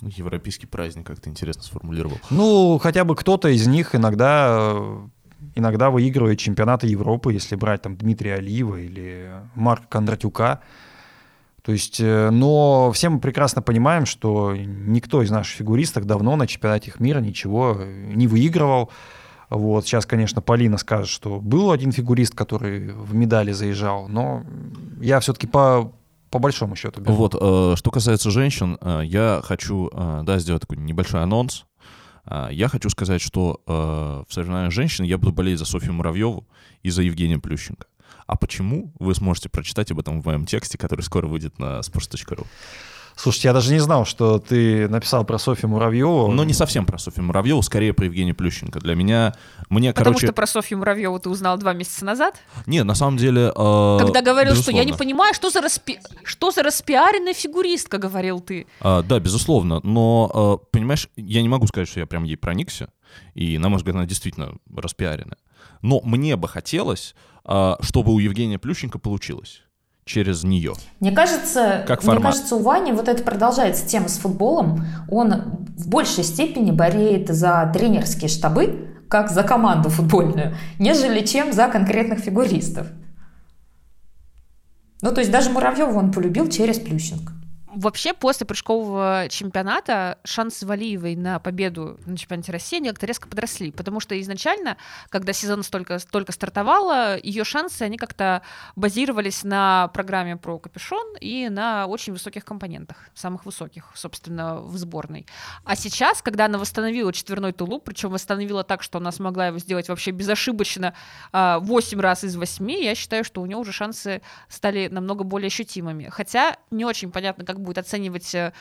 Европейский праздник, как ты интересно сформулировал. Ну, хотя бы кто-то из них иногда иногда выигрывает чемпионаты Европы, если брать там Дмитрия Алиева или Марка Кондратюка. То есть, э, но все мы прекрасно понимаем, что никто из наших фигуристок давно на чемпионате мира ничего э, не выигрывал. Вот. Сейчас, конечно, Полина скажет, что был один фигурист, который в медали заезжал, но я все-таки по, по большому счету беру. Вот, э, что касается женщин, э, я хочу, э, да, сделать такой небольшой анонс. Э, я хочу сказать, что э, в соревнованиях женщин я буду болеть за Софью Муравьеву и за Евгения Плющенко. А почему, вы сможете прочитать об этом в моем тексте, который скоро выйдет на sports.ru. Слушайте, я даже не знал, что ты написал про Софью Муравьеву. Но не совсем про Софью Муравьеву, скорее про Евгения Плющенко. Для меня, мне, Потому короче... что про Софью Муравьеву ты узнал два месяца назад? Не, на самом деле... Э, Когда говорил, безусловно. что я не понимаю, что за, распи... что за распиаренная фигуристка, говорил ты. А, да, безусловно. Но, э, понимаешь, я не могу сказать, что я прям ей проникся. И, на мой взгляд, она действительно распиаренная. Но мне бы хотелось, э, чтобы у Евгения Плющенко получилось через нее. Мне кажется, Как мне формат. кажется, у Вани вот это продолжается тема с футболом. Он в большей степени болеет за тренерские штабы, как за команду футбольную, нежели чем за конкретных фигуристов. Ну, то есть даже Муравьева он полюбил через Плющенко. Вообще, после прыжкового чемпионата шансы Валиевой на победу на чемпионате России как-то резко подросли, потому что изначально, когда сезон столько, только стартовало, ее шансы, они как-то базировались на программе про капюшон и на очень высоких компонентах, самых высоких, собственно, в сборной. А сейчас, когда она восстановила четверной тулуп, причем восстановила так, что она смогла его сделать вообще безошибочно а, 8 раз из 8, я считаю, что у нее уже шансы стали намного более ощутимыми. Хотя не очень понятно, как будет оценивать э,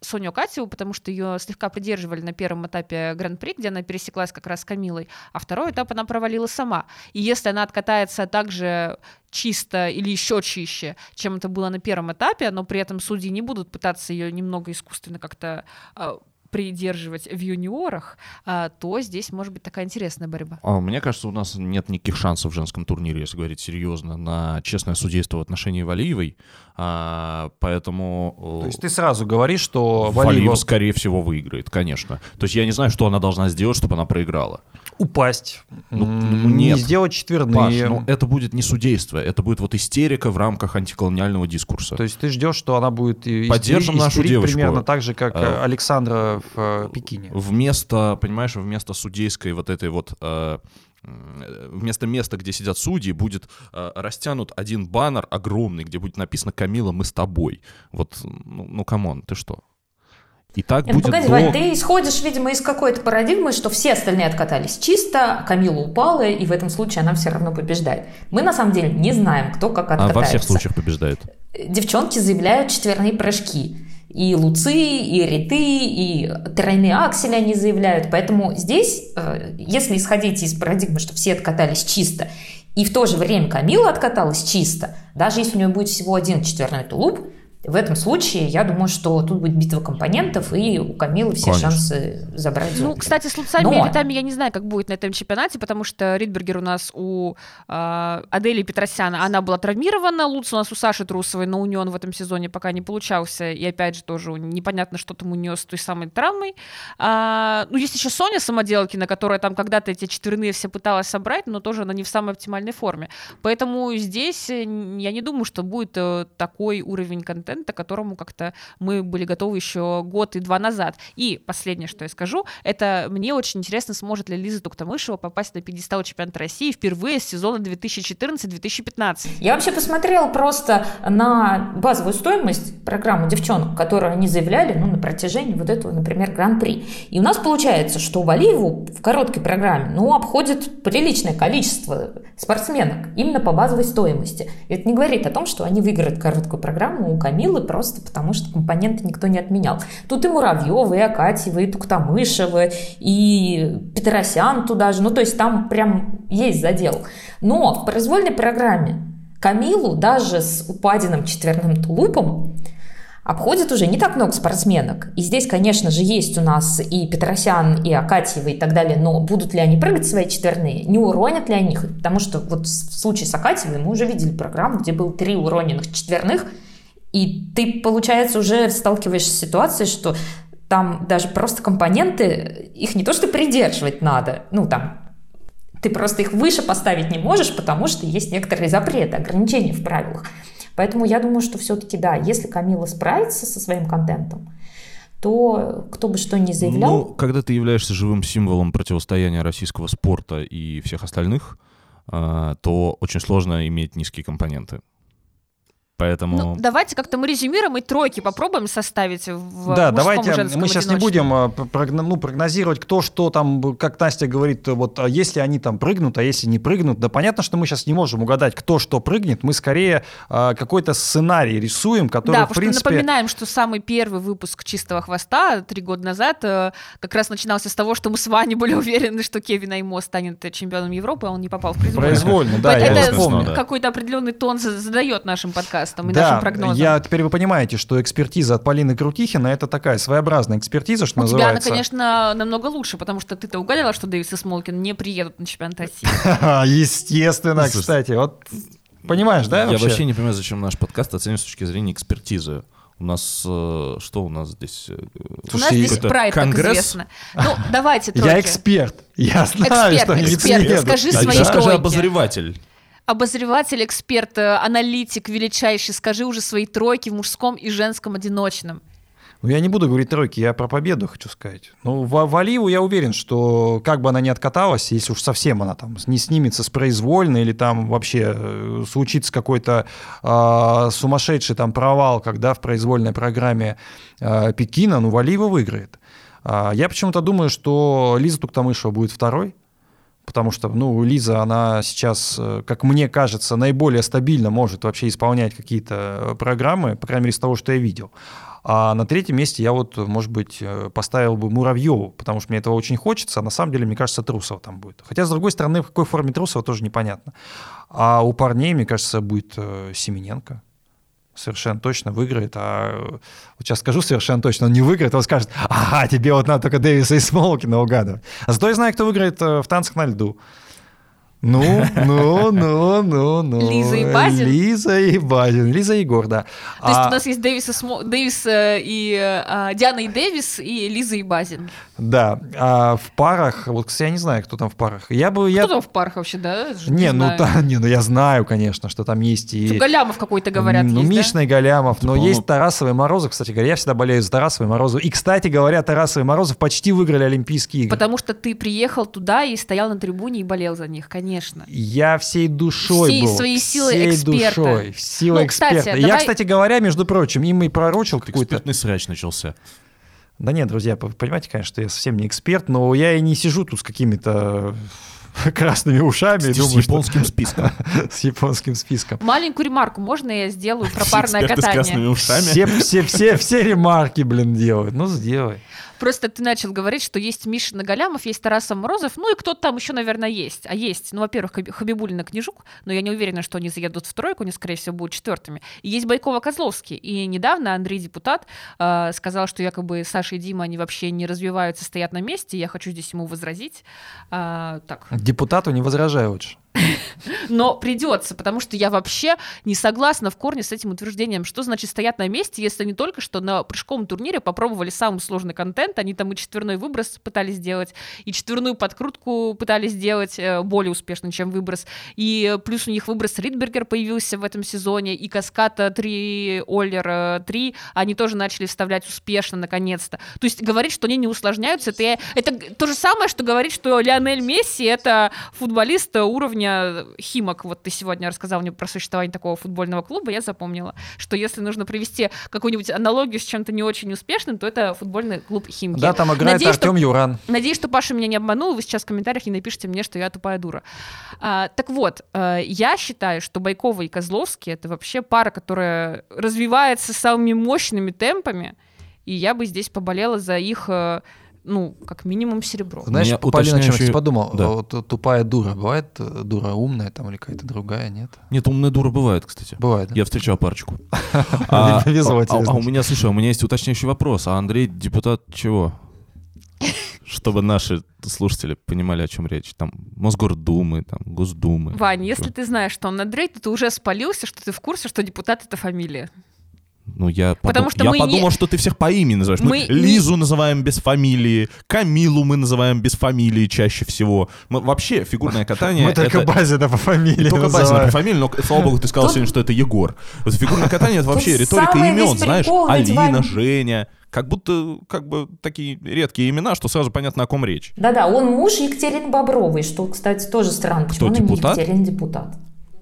Соню Катеву, потому что ее слегка придерживали на первом этапе Гран-при, где она пересеклась как раз с Камилой, а второй этап она провалила сама. И если она откатается так же чисто или еще чище, чем это было на первом этапе, но при этом судьи не будут пытаться ее немного искусственно как-то э, придерживать в юниорах, а, то здесь может быть такая интересная борьба. А, Мне кажется, у нас нет никаких шансов в женском турнире, если говорить серьезно, на честное судейство в отношении Валиевой. А, поэтому... То есть ты сразу говоришь, что Валиева, Валиева скорее всего, выиграет, конечно. То есть я не знаю, что она должна сделать, чтобы она проиграла. упасть, Ну, ну, не нет. сделать Паш, четверные. ну это будет не судейство, это будет вот истерика в рамках антиколониального дискурса. То есть ты ждешь, что она будет и- истери- Поддержим нашу истерить девочку. примерно так же, как э, Э, Александра в э, Пекине. Вместо, понимаешь, вместо судейской вот этой вот... э, Вместо места, где сидят судьи, будет э, растянут один баннер огромный, где будет написано «Камила, мы с тобой». Вот, ну, ну come on, ты что? И так Нет, ну, будет погоди, до- Вань, ты исходишь, видимо, из какой-то парадигмы, что все остальные откатались чисто, а Камила упала, и в этом случае она все равно побеждает. Мы на самом деле не знаем, кто как А откатается. во всех случаях побеждает. Девчонки заявляют четверные прыжки. И луцы, и риты, и тройные аксели они заявляют. Поэтому здесь, э, если исходить из парадигмы, что все откатались чисто, и в то же время Камила откаталась чисто, даже если у нее будет всего один четверной тулуп, В этом случае, я думаю, что тут будет битва компонентов, и у Камилы все Конечно. шансы забрать Ну, золото. кстати, с луцами Но- и летами я не знаю, как будет на этом чемпионате, потому что Ридбергер у нас у э, Адели Петросяна, она была травмирована, Луц у нас у Саши Трусовой, но у нее он в этом сезоне пока не получался, и опять же тоже непонятно, что там у нее с той самой травмой. А, ну, есть еще Соня Самоделкина, которая там когда-то эти четверные все пыталась собрать, но тоже она не в самой оптимальной форме. Поэтому здесь э, я не думаю, что будет э, такой уровень контента, к которому как-то мы были готовы еще год и два назад. И последнее, что я скажу, это мне очень интересно, сможет ли Лиза Туктамышева попасть на пьедестал чемпионата России впервые с сезона 2014-2015. Я вообще посмотрела просто на базовую стоимость программы девчонок, которую они заявляли ну, на протяжении вот этого, например, гран-при. И у нас получается, что Валиеву в короткой программе ну, обходит приличное количество спортсменок именно по базовой стоимости. И это не говорит о том, что они выиграют короткую программу у Камилы просто потому, что компоненты никто не отменял. Тут и Муравьева, и Акатьева, и Туктамышева, и Петросян туда же. Ну, то есть там прям есть задел. Но в произвольной программе Камилу даже с упаденным четверным тулупом обходит уже не так много спортсменок. И здесь, конечно же, есть у нас и Петросян, и Акатьева, и так далее, но будут ли они прыгать свои четверные, не уронят ли они их? Потому что вот в случае с Акатьевой мы уже видели программу, где было три уроненных четверных, и ты, получается, уже сталкиваешься с ситуацией, что там даже просто компоненты, их не то что придерживать надо, ну там ты просто их выше поставить не можешь, потому что есть некоторые запреты, ограничения в правилах. Поэтому я думаю, что все-таки да, если Камила справится со своим контентом, то кто бы что ни заявлял, Ну, когда ты являешься живым символом противостояния российского спорта и всех остальных, а, то очень сложно иметь низкие компоненты. Поэтому... Ну, давайте как-то мы резюмируем и тройки попробуем составить в Да, давайте мы сейчас не будем э, прогно- ну, прогнозировать, кто что там, как Настя говорит, вот а если они там прыгнут, а если не прыгнут. Да понятно, что мы сейчас не можем угадать, кто что прыгнет. Мы скорее э, какой-то сценарий рисуем, который, Да, в потому принципе... что напоминаем, что самый первый выпуск «Чистого хвоста» три года назад э, как раз начинался с того, что мы с Ваней были уверены, что Кевин Аймо станет чемпионом Европы, а он не попал в произвольную. Произвольно, да, я это вспомнил. да. какой-то определенный тон за- задает нашим подкастам и Да, нашим прогнозам. я теперь вы понимаете, что экспертиза от Полины Крутихина это такая своеобразная экспертиза, что У тебя она, называется. конечно, намного лучше, потому что ты-то угадала, что Дэвис и Смолкин не приедут на чемпионат России. Естественно, кстати, вот понимаешь, да? Я вообще не понимаю, зачем наш подкаст оценивать с точки зрения экспертизы. У нас э, что у нас здесь? э, У нас здесь прайд, как конгресс? известно. Ну, давайте тройки. Я эксперт. Я знаю, Эксперт, что они не эксперт, скажи А свои скажи тройки. обозреватель. Обозреватель, эксперт, э, аналитик величайший, скажи уже свои тройки в мужском и женском одиночном. Ну, я не буду говорить тройки, я про победу хочу сказать. Ну, в, в Аливу я уверен, что как бы она ни откаталась, если уж совсем она там не снимется с произвольной или там вообще э, случится какой-то а, сумасшедший там провал, когда в произвольной программе а, Пекина, ну, Валиева выиграет. А, я почему-то думаю, что Лиза Туктамышева будет второй, потому что, ну, Лиза, она сейчас, э, как мне кажется, наиболее стабильно может вообще исполнять какие-то э, программы, по крайней мере, из того, что я видел. А на третьем месте я вот, может быть, э, поставил бы Муравьеву, потому что мне этого очень хочется, а на самом деле, мне кажется, Трусова там будет. Хотя, с другой стороны, в какой форме Трусова тоже непонятно. А у парней, мне кажется, будет Семененко. Совершенно точно выиграет. А вот сейчас скажу совершенно точно, он не выиграет, он скажет, ага, тебе вот надо только Дэвиса и Смолкина угадывать. А зато я знаю, кто выиграет э, в танцах на льду. Ну, ну, ну, ну, ну. Лиза и Базин? Лиза и Базин. Лиза и Егор, да. То есть А- у нас есть Дэвис и, Смо- Дэвис, э, и э, а, Диана и Дэвис, и Лиза и Базин. Да, а в парах, вот, кстати, я не знаю, кто там в парах. Я бы, я... Кто там в парах вообще, да? Ж- Не, ну, та- не, ну я знаю, конечно, что там есть и... Галямов какой-то, говорят, Ну, есть, да? Мишна и Галямов, но по-моему- есть Тарасов и Морозов, кстати говоря. Я всегда болею за Тарасова и Морозова. И, кстати говоря, Тарасов и Морозов почти выиграли Олимпийские игры. Потому что ты приехал туда и стоял на трибуне и болел за них, конечно. Я всей душой Всей был. своей силой всей эксперта. душой. Силой Ну, кстати, эксперта. Я, давай- кстати говоря, между прочим, им и пророчил какую-то... Экспертный срач начался. Да нет, друзья, понимаете, конечно, что я совсем не эксперт, но я и не сижу тут с какими-то красными ушами. и С думаю, что- японским списком. с японским списком. Маленькую ремарку можно я сделаю про парное Эксперты с красными катание? ушами. Все, все, все, все ремарки, блин, делают. Ну, сделай. Просто ты начал говорить, что есть Миша Нагалямов, есть Тарасов Морозов, ну и кто-то там еще, наверное, есть. А есть, ну, во-первых, Хаби- Хабибулина Книжук, но я не уверена, что они заедут в тройку, они, скорее всего, будут четвертыми. И есть Байкова Козловский. И недавно Андрей Депутат э, сказал, что якобы Саша и Дима, они вообще не развиваются, стоят на месте. Я хочу здесь ему возразить. А, так, Депутату не возражай лучше. но придется, потому что я вообще не согласна в корне с этим утверждением. Что значит стоят на месте, если они только что на прыжковом турнире попробовали самый сложный контент, они там и четверной выброс пытались сделать, и четверную подкрутку пытались сделать э, более успешно, чем выброс. И э, плюс у них выброс Ридбергер появился в этом сезоне, и Каската 3, Оллер 3, они тоже начали вставлять успешно, наконец-то. То есть говорить, что они не усложняются, это, это то же самое, что говорить, что Лионель Месси — это футболист уровня Химок. Вот ты сегодня рассказал мне про существование такого футбольного клуба, я запомнила, что если нужно провести какую-нибудь аналогию с чем-то не очень успешным, то это футбольный клуб Химки. Да, там играет Надеюсь, что- Артем Юран. Надеюсь, что Паша меня не обманул, вы сейчас в комментариях не напишите мне, что я тупая дура. А, так вот, э, я считаю, что Байкова и Козловский это вообще пара, которая развивается самыми мощными темпами, и я бы здесь поболела за их, э, ну, как минимум серебро. Знаешь, меня Полина, о чем я уточняющий- кстати, подумал? Да. Вот тупая дура. Бывает дура умная там или какая-то другая, нет? Нет, умная дура бывает, кстати. Бывает, да? Я встречал парочку. А, а- а- у меня, слушай, у меня есть уточняющий вопрос. А Андрей депутат чего? Чтобы наши слушатели понимали, о чем речь. Там Мосгордумы, там Госдумы. Вань, если ты знаешь, что он Андрей, то ты уже спалился, что ты в курсе, что депутат это фамилия. Ну, я, Потому подум- что я мы не- подумал, что ты всех по имени называешь. Мы, Мы не- Лизу называем без фамилии, Камилу мы называем без фамилии чаще всего. Мы, вообще, фигурное катание... Мы только это... Базина по фамилии Только Базина называем. по фамилии, но, слава богу, ты сказал Тут- сегодня, что это Егор. Вот фигурное катание — это вообще Тут риторика имен, знаешь, Алина. Женя. Как будто, как бы, такие редкие имена, что сразу понятно, о ком речь. Да-да, он муж Екатерины Бобровой, что, кстати, тоже странно. Почему она депутат? не Екатерина депутат?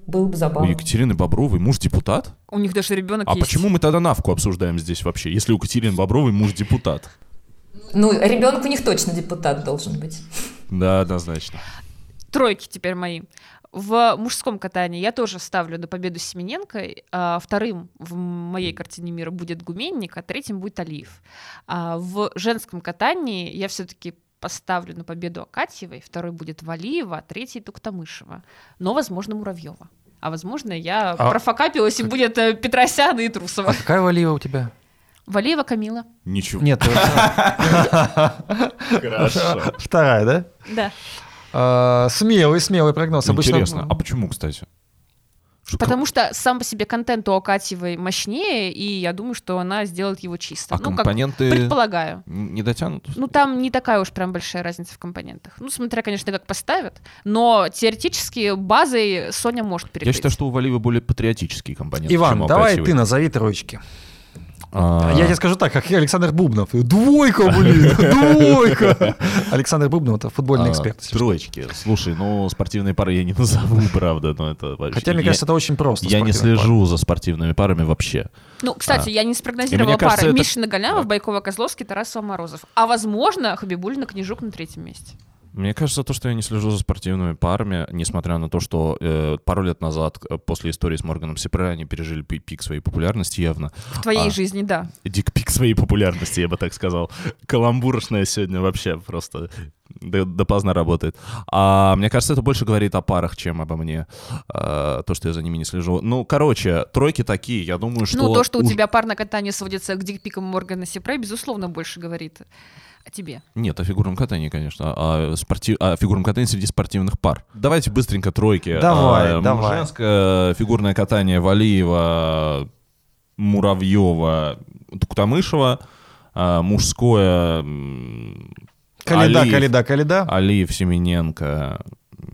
Было бы У забавно. Екатерины Бобровой муж депутат? У них даже ребенок А есть. почему мы тогда Навку обсуждаем здесь вообще, если у Екатерины Бобровой муж депутат? Ну, ребенок у них точно депутат должен быть. Да, однозначно. Тройки теперь мои. В мужском катании я тоже ставлю на победу Семененко. а Вторым в моей картине мира будет Гуменник, а третьим будет Алиев. А В женском катании я все-таки поставлю на победу Акатьевой, второй будет Валиева, а третий Туктамышева. Но, возможно, Муравьева. А возможно, я А- профокапилась, и будет э, Петросяна и Трусова. А какая Валиева у тебя? Валиева Камила. Ничего. Нет, Хорошо. вторая, да? Да. А, Смелый, смелый прогноз. Интересно. А почему, кстати? Что- Потому что сам по себе контент у Акатьевой мощнее, и я думаю, что она сделает его чисто. А ну, как компоненты предполагаю. не дотянут? Ну, там не такая уж прям большая разница в компонентах. Ну, смотря, конечно, как поставят. Но теоретически базой Соня может Я перекрыть. считаю, что у Валиева более патриотические компоненты, чем Иван, у давай Акатьевой. ты назови троечки. А, Я тебе скажу так, как Александр Бубнов. Двойка, блин, двойка. Александр Бубнов это футбольный а, эксперт. Троечки. Слушай, ну, спортивные пары я не назову, правда, но это вообще... Хотя, мне кажется, это очень просто. Я не слежу за спортивными парами вообще. Ну, кстати, А. я не спрогнозировала пары Мишина Галямов, Байкова Козловский, Тарасова Морозов. А возможно, Хабибулина Книжук на третьем месте. Мне кажется, то, что я не слежу за спортивными парами, несмотря на то, что э, пару лет назад, после истории с Морганом Сепре, они пережили пи- пик своей популярности явно. В твоей А. жизни, да. Дик-пик своей популярности, я бы так сказал. Каламбурочная сегодня вообще просто до- допоздна работает. А мне кажется, это больше говорит о парах, чем обо мне. А, то, что я за ними не слежу. Ну, короче, тройки такие, я думаю, что... ну, то, что у уж- тебя пар на катании сводится к дикпикам Моргана Сепре, безусловно, больше говорит о тебе. Нет, о фигурном катании, конечно. О, спортив... о фигурном катании среди спортивных пар. Давайте быстренько тройки. Давай, А, давай. Женское фигурное катание Валиева, Муравьева, Туктамышева. А, мужское... м, Каледа, Алиев- Каледа, Каледа. Алиев, Семененко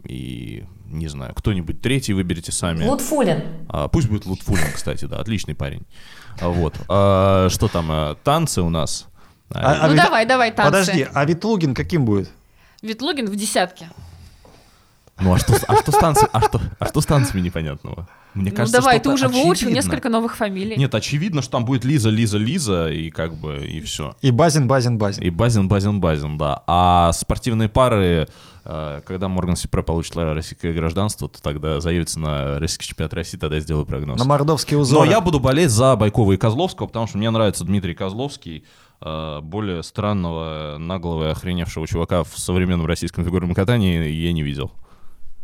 и... Не знаю, кто-нибудь третий выберите сами. Лутфулин. А, пусть будет Лутфулин, кстати, да, отличный парень. А, Вот. А, что там? а, Танцы у нас. А- ну, ведь- давай, давай, танцы. Подожди, а Витлугин каким будет? Ветлугин в десятке. Ну а что, а что с танцами, а что, а что с танцами непонятного? Мне Ну кажется, давай, что ты уже очевидно. выучил несколько новых фамилий. Нет, очевидно, что там будет Лиза, Лиза, Лиза, и как бы, и все. И Базин, Базин, Базин. И Базин, Базин, Базин, да. А спортивные пары, э, когда Морган Сипре получит российское гражданство, то тогда заявится на российский чемпионат России, тогда я сделаю прогноз. На мордовские Но узоры. я буду болеть за Байкова и Козловского, потому что мне нравится Дмитрий Козловский, более странного, наглого и охреневшего чувака в современном российском фигурном катании я не видел.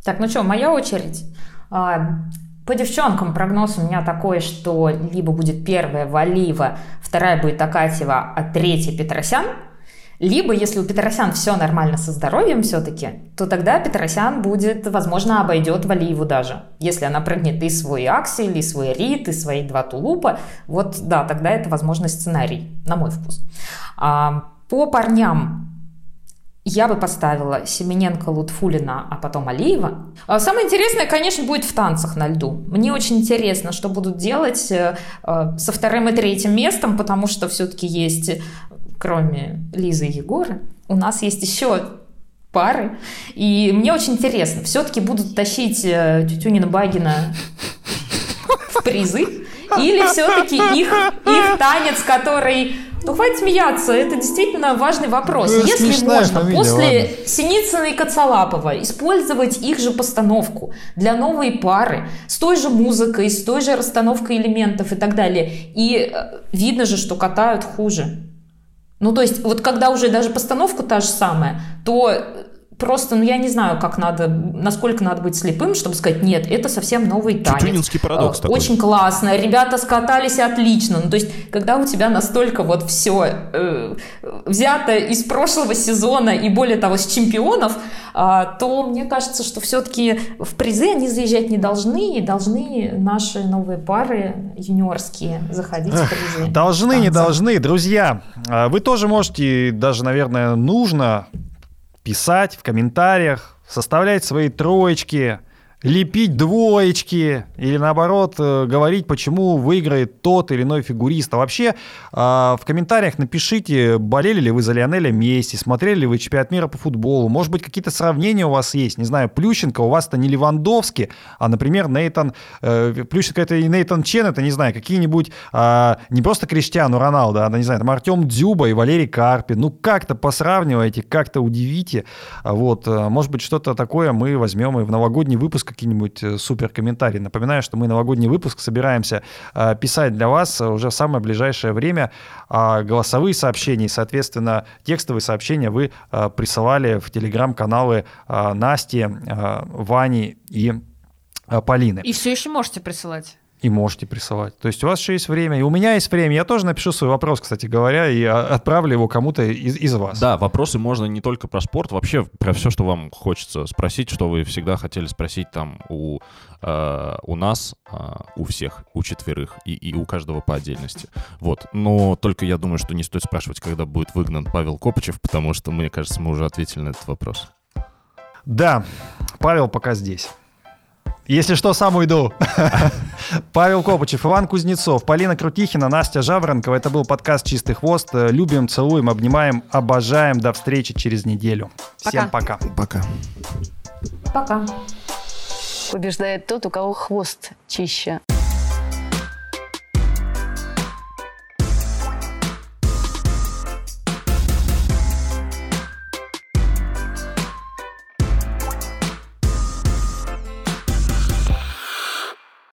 Так, ну что, моя очередь. А, По девчонкам прогноз у меня такой, что либо будет первая Валиева, вторая будет Акатьева, а третья Петросян. Либо, если у Петросян все нормально со здоровьем все-таки, то тогда Петросян будет, возможно, обойдет Валиеву даже. Если она прыгнет и свой аксель, и свой рит, и свои два тулупа, вот да, тогда это, возможно, сценарий, на мой вкус. А, по парням я бы поставила Семененко, Лутфулина, а потом Алиева. А Самое интересное, конечно, будет в танцах на льду. Мне очень интересно, что будут делать э, э, со вторым и третьим местом, потому что все-таки есть, кроме Лизы и Егора, у нас есть еще пары. И мне очень интересно, все-таки будут тащить э, Тютюнина Багина в призы? Или все-таки их, их танец, который... Ну, хватит смеяться, это действительно важный вопрос. Ну, Если смешная можно фамилия, после ладно. Синицына и Коцалапова использовать их же постановку для новой пары, с той же музыкой, с той же расстановкой элементов и так далее, и э, видно же, что катают хуже. Ну, то есть, вот когда уже даже постановка та же самая, то просто, ну, я не знаю, как надо, насколько надо быть слепым, чтобы сказать, нет, это совсем новый танец. Тютюнинский парадокс Э, такой. Очень классно, ребята скатались отлично. Ну, то есть, когда у тебя настолько вот все взято из прошлого сезона и более того, с чемпионов, а, то мне кажется, что все-таки в призы они заезжать не должны, и должны наши новые пары юниорские заходить в призы. Должны, не танца. должны, друзья. а, Вы тоже можете, даже, наверное, нужно писать в комментариях, составлять свои троечки, лепить двоечки или наоборот э, говорить, почему выиграет тот или иной фигурист. А вообще а, в комментариях напишите, болели ли вы за Лионеля Месси, смотрели ли вы чемпионат мира по футболу, может быть какие-то сравнения у вас есть, не знаю, Плющенко у вас-то не Левандовский, а, например, Нейтан, э, Плющенко это и Нейтан Чен, это, не знаю, какие-нибудь а, не просто Криштиану Роналдо, а, не знаю, там Артем Дзюба и Валерий Карпин. Ну как-то посравнивайте, как-то удивите. А Вот, э, может быть, что-то такое мы возьмем и в новогодний выпуск какие-нибудь э, супер комментарии. Напоминаю, что мы новогодний выпуск собираемся э, писать для вас уже в самое ближайшее время. А голосовые сообщения и, соответственно, текстовые сообщения вы э, присылали в телеграм-каналы Насти, Вани и Полины. И все еще можете присылать. И можете присылать. То есть у вас еще есть время, и у меня есть время. Я тоже напишу свой вопрос, кстати говоря, и а, отправлю его кому-то из, из вас. Да, вопросы можно не только про спорт, вообще про все, что вам хочется спросить, что вы всегда хотели спросить там у, э, у нас, э, у всех, у четверых и, и у каждого по отдельности. Вот. Но только я думаю, что не стоит спрашивать, когда будет выгнан Павел Копычев, потому что, мне кажется, мы уже ответили на этот вопрос. Да, Павел пока здесь. Если что, сам уйду. Павел Копычев, Иван Кузнецов, Полина Крутихина, Настя Жаворонкова. Это был подкаст «Чистый хвост». Любим, целуем, обнимаем, обожаем. До встречи через неделю. Всем пока. Пока. Пока. Побеждает тот, у кого хвост чище.